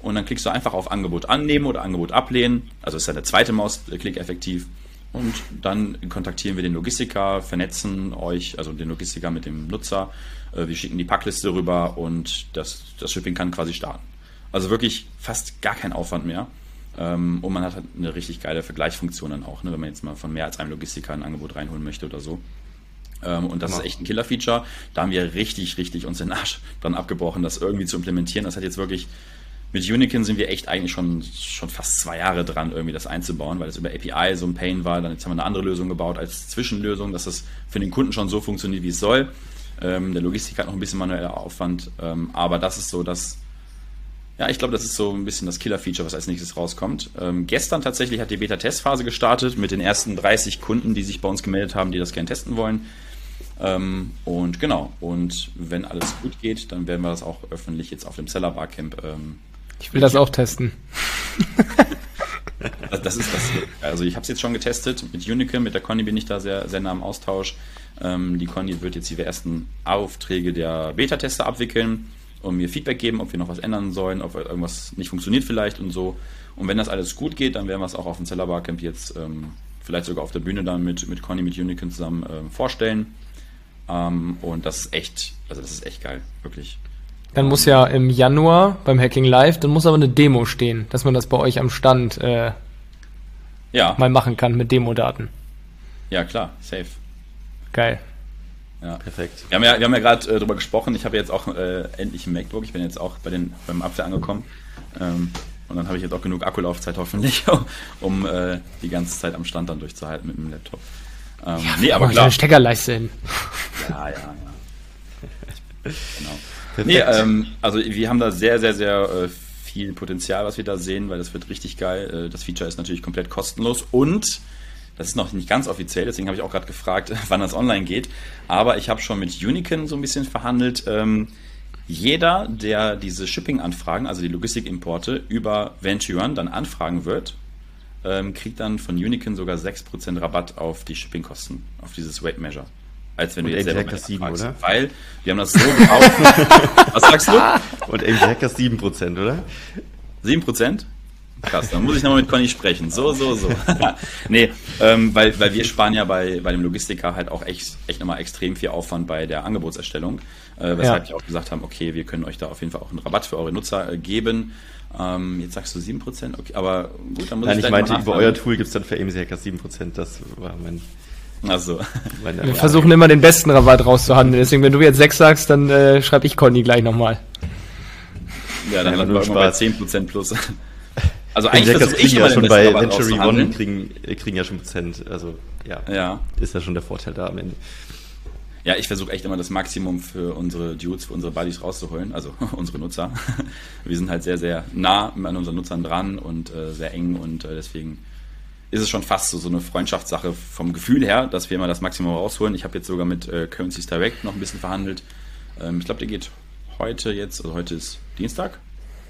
Speaker 3: und dann klickst du einfach auf Angebot annehmen oder Angebot ablehnen. Also ist ja der zweite Mausklick effektiv. Und dann kontaktieren wir den Logistiker, vernetzen euch, also den Logistiker mit dem Nutzer. Äh, wir schicken die Packliste rüber und das, das Shipping kann quasi starten. Also wirklich fast gar kein Aufwand mehr. Ähm, und man hat halt eine richtig geile Vergleichsfunktion dann auch, ne, wenn man jetzt mal von mehr als einem Logistiker ein Angebot reinholen möchte oder so. Ähm, und das genau. ist echt ein Killer-Feature. Da haben wir richtig, richtig uns den Arsch dran abgebrochen, das irgendwie zu implementieren. Das hat jetzt wirklich mit Unicorn sind wir echt eigentlich schon, schon fast zwei Jahre dran, irgendwie das einzubauen, weil es über API so ein Pain war. Dann jetzt haben wir eine andere Lösung gebaut als Zwischenlösung, dass das für den Kunden schon so funktioniert, wie es soll. Ähm, der Logistik hat noch ein bisschen manueller Aufwand, ähm, aber das ist so das, ja, ich glaube, das ist so ein bisschen das Killer-Feature, was als nächstes rauskommt. Ähm, gestern tatsächlich hat die Beta-Testphase gestartet mit den ersten 30 Kunden, die sich bei uns gemeldet haben, die das gerne testen wollen. Ähm, und genau, und wenn alles gut geht, dann werden wir das auch öffentlich jetzt auf dem Seller Barcamp ähm,
Speaker 2: ich will das auch testen. *laughs*
Speaker 3: das, das ist das. Also ich habe es jetzt schon getestet mit Unicum, mit der Conny bin ich da sehr, sehr nah im Austausch. Ähm, die Conny wird jetzt die ersten Aufträge der Beta-Tester abwickeln und mir Feedback geben, ob wir noch was ändern sollen, ob irgendwas nicht funktioniert vielleicht und so. Und wenn das alles gut geht, dann werden wir es auch auf dem Zeller Barcamp jetzt ähm, vielleicht sogar auf der Bühne dann mit, mit Conny, mit Unicum zusammen ähm, vorstellen. Ähm, und das ist echt, also das ist echt geil, wirklich.
Speaker 2: Dann muss ja im Januar beim Hacking Live, dann muss aber eine Demo stehen, dass man das bei euch am Stand äh, ja. mal machen kann mit Demo-Daten.
Speaker 3: Ja, klar, safe.
Speaker 2: Geil.
Speaker 3: Ja, perfekt. Wir haben ja, wir haben ja gerade äh, drüber gesprochen. Ich habe jetzt auch äh, endlich ein MacBook. Ich bin jetzt auch bei den, beim Apfel angekommen. Ähm, und dann habe ich jetzt auch genug Akkulaufzeit hoffentlich, *laughs* um äh, die ganze Zeit am Stand dann durchzuhalten mit dem Laptop.
Speaker 2: Ähm, ja, nee, aber klar. Eine Steckerleiste hin.
Speaker 3: Ja, ja, ja. *laughs* genau. Nee, ähm, also wir haben da sehr, sehr, sehr äh, viel Potenzial, was wir da sehen, weil das wird richtig geil. Äh, das Feature ist natürlich komplett kostenlos und das ist noch nicht ganz offiziell, deswegen habe ich auch gerade gefragt, *laughs* wann das online geht. Aber ich habe schon mit Unicorn so ein bisschen verhandelt. Ähm, jeder, der diese Shipping-Anfragen, also die Logistikimporte über Venturan dann anfragen wird, ähm, kriegt dann von Unicorn sogar 6% Rabatt auf die Shippingkosten, auf dieses Weight Measure als wenn und du jetzt selber Hackers 7, oder? Weil wir haben das so gekauft. *laughs* Was sagst du?
Speaker 1: Und MG Hackers 7%, oder?
Speaker 3: 7%? Krass, dann muss ich nochmal mit Conny sprechen. So, so, so. *laughs* nee, ähm, weil, weil wir sparen ja bei, bei dem Logistiker halt auch echt, echt nochmal extrem viel Aufwand bei der Angebotserstellung. Äh, weshalb ja. wir auch gesagt haben, okay, wir können euch da auf jeden Fall auch einen Rabatt für eure Nutzer äh, geben. Ähm, jetzt sagst du 7%, okay, aber gut, dann muss
Speaker 1: Nein, ich, ich meinte, über euer Tool gibt es dann für MG Hackers 7%, das war mein
Speaker 3: also.
Speaker 2: Wir versuchen immer den besten Rabatt rauszuhandeln. Deswegen, wenn du jetzt 6 sagst, dann äh, schreibe ich Conny gleich nochmal.
Speaker 3: Ja, dann landen wir irgendwann bei 10% plus.
Speaker 1: Also eigentlich versuche ich ja schon bei Venture One kriegen, kriegen ja schon Prozent. Also ja, ja, ist ja schon der Vorteil da am Ende.
Speaker 3: Ja, ich versuche echt immer das Maximum für unsere Dudes, für unsere Buddies rauszuholen, also *laughs* unsere Nutzer. *laughs* Wir sind halt sehr, sehr nah an unseren Nutzern dran und äh, sehr eng und äh, deswegen ist es schon fast so, so eine Freundschaftssache vom Gefühl her, dass wir immer das Maximum rausholen. Ich habe jetzt sogar mit äh, Currencies Direct noch ein bisschen verhandelt. Ähm, ich glaube, der geht heute jetzt, also heute ist Dienstag,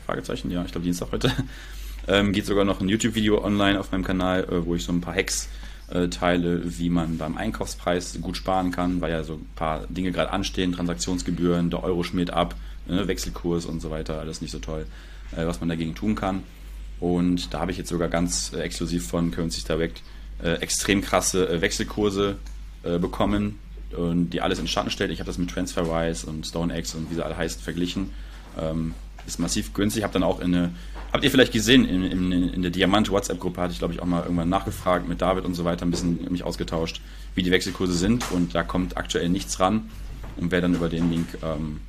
Speaker 3: Fragezeichen, ja, ich glaube Dienstag heute. *laughs* ähm, geht sogar noch ein YouTube-Video online auf meinem Kanal, äh, wo ich so ein paar Hacks äh, teile, wie man beim Einkaufspreis gut sparen kann, weil ja so ein paar Dinge gerade anstehen, Transaktionsgebühren, der Euro schmiert ab, ne, Wechselkurs und so weiter, alles nicht so toll, äh, was man dagegen tun kann. Und da habe ich jetzt sogar ganz äh, exklusiv von Currencies Direct äh, extrem krasse äh, Wechselkurse äh, bekommen und die alles in Schatten stellt. Ich habe das mit TransferWise und StoneX und wie sie alle heißt verglichen. Ähm, ist massiv günstig. Habe dann auch in eine, habt ihr vielleicht gesehen, in, in, in der Diamant WhatsApp-Gruppe hatte ich glaube ich auch mal irgendwann nachgefragt mit David und so weiter, ein bisschen mich ausgetauscht, wie die Wechselkurse sind und da kommt aktuell nichts ran. Und wer dann über den Link ähm,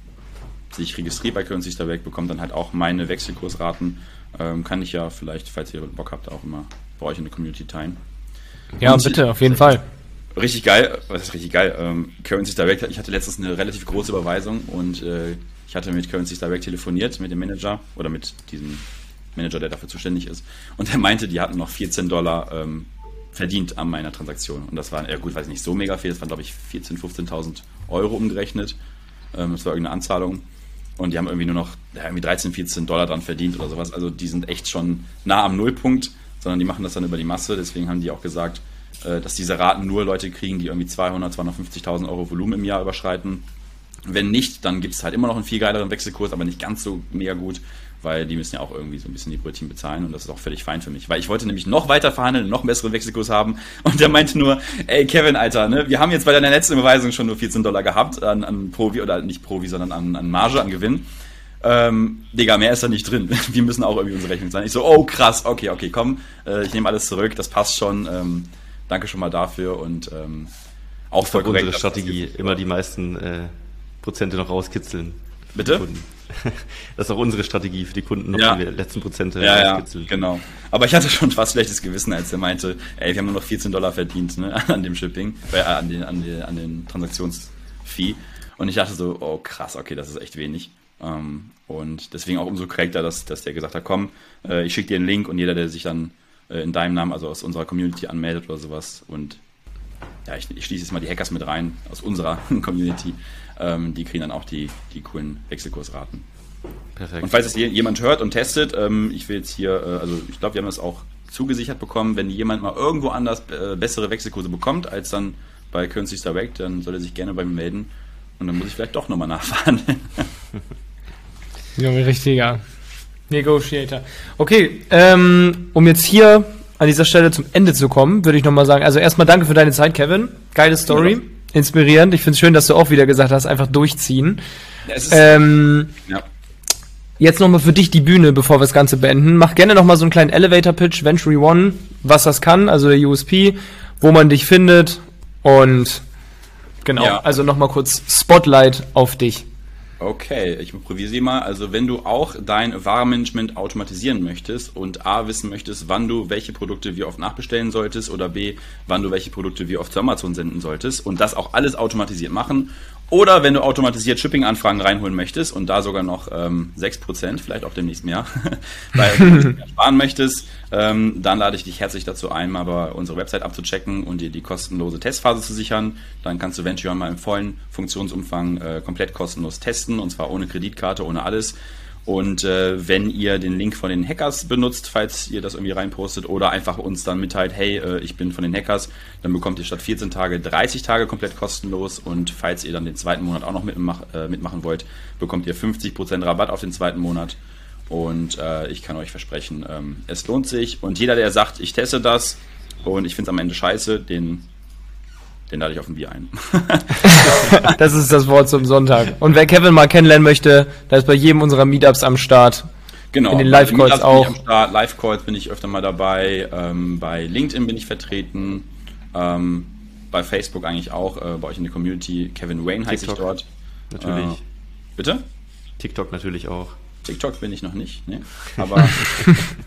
Speaker 3: sich registriert bei Currency Direct, bekommt dann halt auch meine Wechselkursraten. Ähm, kann ich ja vielleicht, falls ihr Bock habt, auch immer bei euch in der Community teilen.
Speaker 2: Ja, Und bitte, auf jeden *laughs* Fall.
Speaker 3: Richtig geil, was ist richtig geil? Ähm, Currency Direct, ich hatte letztens eine relativ große Überweisung und äh, ich hatte mit Currency Direct telefoniert, mit dem Manager oder mit diesem Manager, der dafür zuständig ist. Und er meinte, die hatten noch 14 Dollar ähm, verdient an meiner Transaktion. Und das war, ja gut, weiß ich nicht so mega viel, das waren glaube ich 14.000, 15.000 Euro umgerechnet. Ähm, das war irgendeine Anzahlung. Und die haben irgendwie nur noch ja, irgendwie 13, 14 Dollar dran verdient oder sowas. Also die sind echt schon nah am Nullpunkt, sondern die machen das dann über die Masse. Deswegen haben die auch gesagt, äh, dass diese Raten nur Leute kriegen, die irgendwie 200, 250.000 Euro Volumen im Jahr überschreiten. Wenn nicht, dann gibt es halt immer noch einen viel geileren Wechselkurs, aber nicht ganz so mega gut weil die müssen ja auch irgendwie so ein bisschen die Brötchen bezahlen und das ist auch völlig fein für mich. Weil ich wollte nämlich noch weiter verhandeln, noch einen besseren Wechselkurs haben und der meinte nur, ey Kevin, Alter, ne, wir haben jetzt bei deiner letzten Überweisung schon nur 14 Dollar gehabt an, an Provi, oder nicht Provi, sondern an, an Marge, an Gewinn. Ähm, Digga, mehr ist da nicht drin. *laughs* Wir müssen auch irgendwie unsere Rechnung sein. Ich so, oh krass, okay, okay, komm, äh, ich nehme alles zurück, das passt schon. Ähm, danke schon mal dafür und ähm, auch voll
Speaker 1: korrekt. Unsere Strategie, immer die meisten äh, Prozente noch rauskitzeln.
Speaker 3: Bitte? *laughs*
Speaker 1: Das ist auch unsere Strategie für die Kunden, noch
Speaker 3: ja.
Speaker 1: die letzten Prozente
Speaker 3: ja, ja, genau. Aber ich hatte schon fast schlechtes Gewissen, als er meinte, ey, wir haben nur noch 14 Dollar verdient ne, *laughs* an dem Shipping, äh, an, den, an, den, an den Transaktionsfee. Und ich dachte so, oh krass, okay, das ist echt wenig. Ähm, und deswegen auch umso korrekter, dass, dass der gesagt hat, komm, äh, ich schicke dir einen Link und jeder, der sich dann äh, in deinem Namen, also aus unserer Community anmeldet oder sowas und ja, ich, ich schließe jetzt mal die Hackers mit rein aus unserer *laughs* Community, ähm, die kriegen dann auch die, die coolen Wechselkursraten. Perfekt. Und falls es jemand hört und testet, ähm, ich will jetzt hier, äh, also ich glaube, wir haben das auch zugesichert bekommen, wenn jemand mal irgendwo anders äh, bessere Wechselkurse bekommt, als dann bei Currencies Direct, dann soll er sich gerne bei mir melden und dann muss ich vielleicht doch nochmal nachfahren. *laughs*
Speaker 2: ja, richtiger Negotiator. Okay, ähm, um jetzt hier an dieser Stelle zum Ende zu kommen, würde ich nochmal sagen, also erstmal danke für deine Zeit, Kevin. Geile Story. Ja inspirierend. Ich finde es schön, dass du auch wieder gesagt hast, einfach durchziehen. Ja, ähm, ja. Jetzt nochmal für dich die Bühne, bevor wir das Ganze beenden. Mach gerne nochmal so einen kleinen Elevator-Pitch, Venture One, was das kann, also der USP, wo man dich findet und genau, ja. also nochmal kurz Spotlight auf dich.
Speaker 3: Okay, ich improvisiere mal. Also wenn du auch dein Warenmanagement automatisieren möchtest und A wissen möchtest, wann du welche Produkte wie oft nachbestellen solltest oder B, wann du welche Produkte wie oft zu Amazon senden solltest und das auch alles automatisiert machen oder wenn du automatisiert Shipping-Anfragen reinholen möchtest und da sogar noch ähm, 6%, vielleicht auch demnächst mehr, weil du sparen möchtest, ähm, dann lade ich dich herzlich dazu ein, mal bei unserer Website abzuchecken und dir die kostenlose Testphase zu sichern. Dann kannst du Venture mal im vollen Funktionsumfang äh, komplett kostenlos testen und zwar ohne Kreditkarte, ohne alles. Und äh, wenn ihr den Link von den Hackers benutzt, falls ihr das irgendwie reinpostet oder einfach uns dann mitteilt, hey, äh, ich bin von den Hackers, dann bekommt ihr statt 14 Tage 30 Tage komplett kostenlos. Und falls ihr dann den zweiten Monat auch noch mitmach, äh, mitmachen wollt, bekommt ihr 50% Rabatt auf den zweiten Monat. Und äh, ich kann euch versprechen, ähm, es lohnt sich. Und jeder, der sagt, ich teste das und ich finde es am Ende scheiße, den den lade ich auf ein Bier ein. *laughs*
Speaker 2: das ist das Wort zum Sonntag. Und wer Kevin mal kennenlernen möchte, da ist bei jedem unserer Meetups am Start.
Speaker 3: Genau. In den Live-Calls auch. Live-Calls bin ich öfter mal dabei. Ähm, bei LinkedIn bin ich vertreten. Ähm, bei Facebook eigentlich auch. Äh, bei euch in der Community. Kevin Wayne heiße ich dort.
Speaker 1: Natürlich. Äh,
Speaker 3: bitte?
Speaker 1: TikTok natürlich auch.
Speaker 3: TikTok bin ich noch nicht. Ne? *laughs* Aber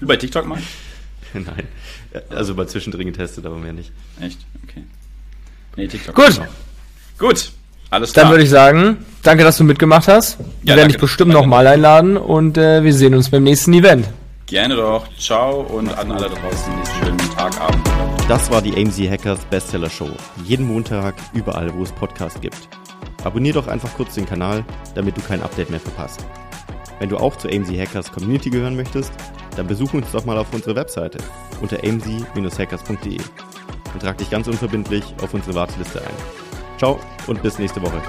Speaker 3: bei TikTok mal?
Speaker 1: Nein. Also bei zwischendrin getestet, aber mehr nicht.
Speaker 3: Echt? Okay.
Speaker 2: Nee, TikTok. Gut.
Speaker 3: Gut. Alles
Speaker 2: klar. Dann würde ich sagen, danke, dass du mitgemacht hast. Wir ja, werden dich bestimmt nochmal einladen und äh, wir sehen uns beim nächsten Event.
Speaker 3: Gerne doch. Ciao und an alle da draußen nächsten schönen Tag, Abend.
Speaker 1: Das war die AMZ Hackers Bestseller Show. Jeden Montag, überall, wo es Podcasts gibt. Abonnier doch einfach kurz den Kanal, damit du kein Update mehr verpasst. Wenn du auch zur AMZ Hackers Community gehören möchtest, dann besuch uns doch mal auf unserer Webseite unter amz-hackers.de und trag dich ganz unverbindlich auf unsere Warteliste ein. Ciao und bis nächste Woche.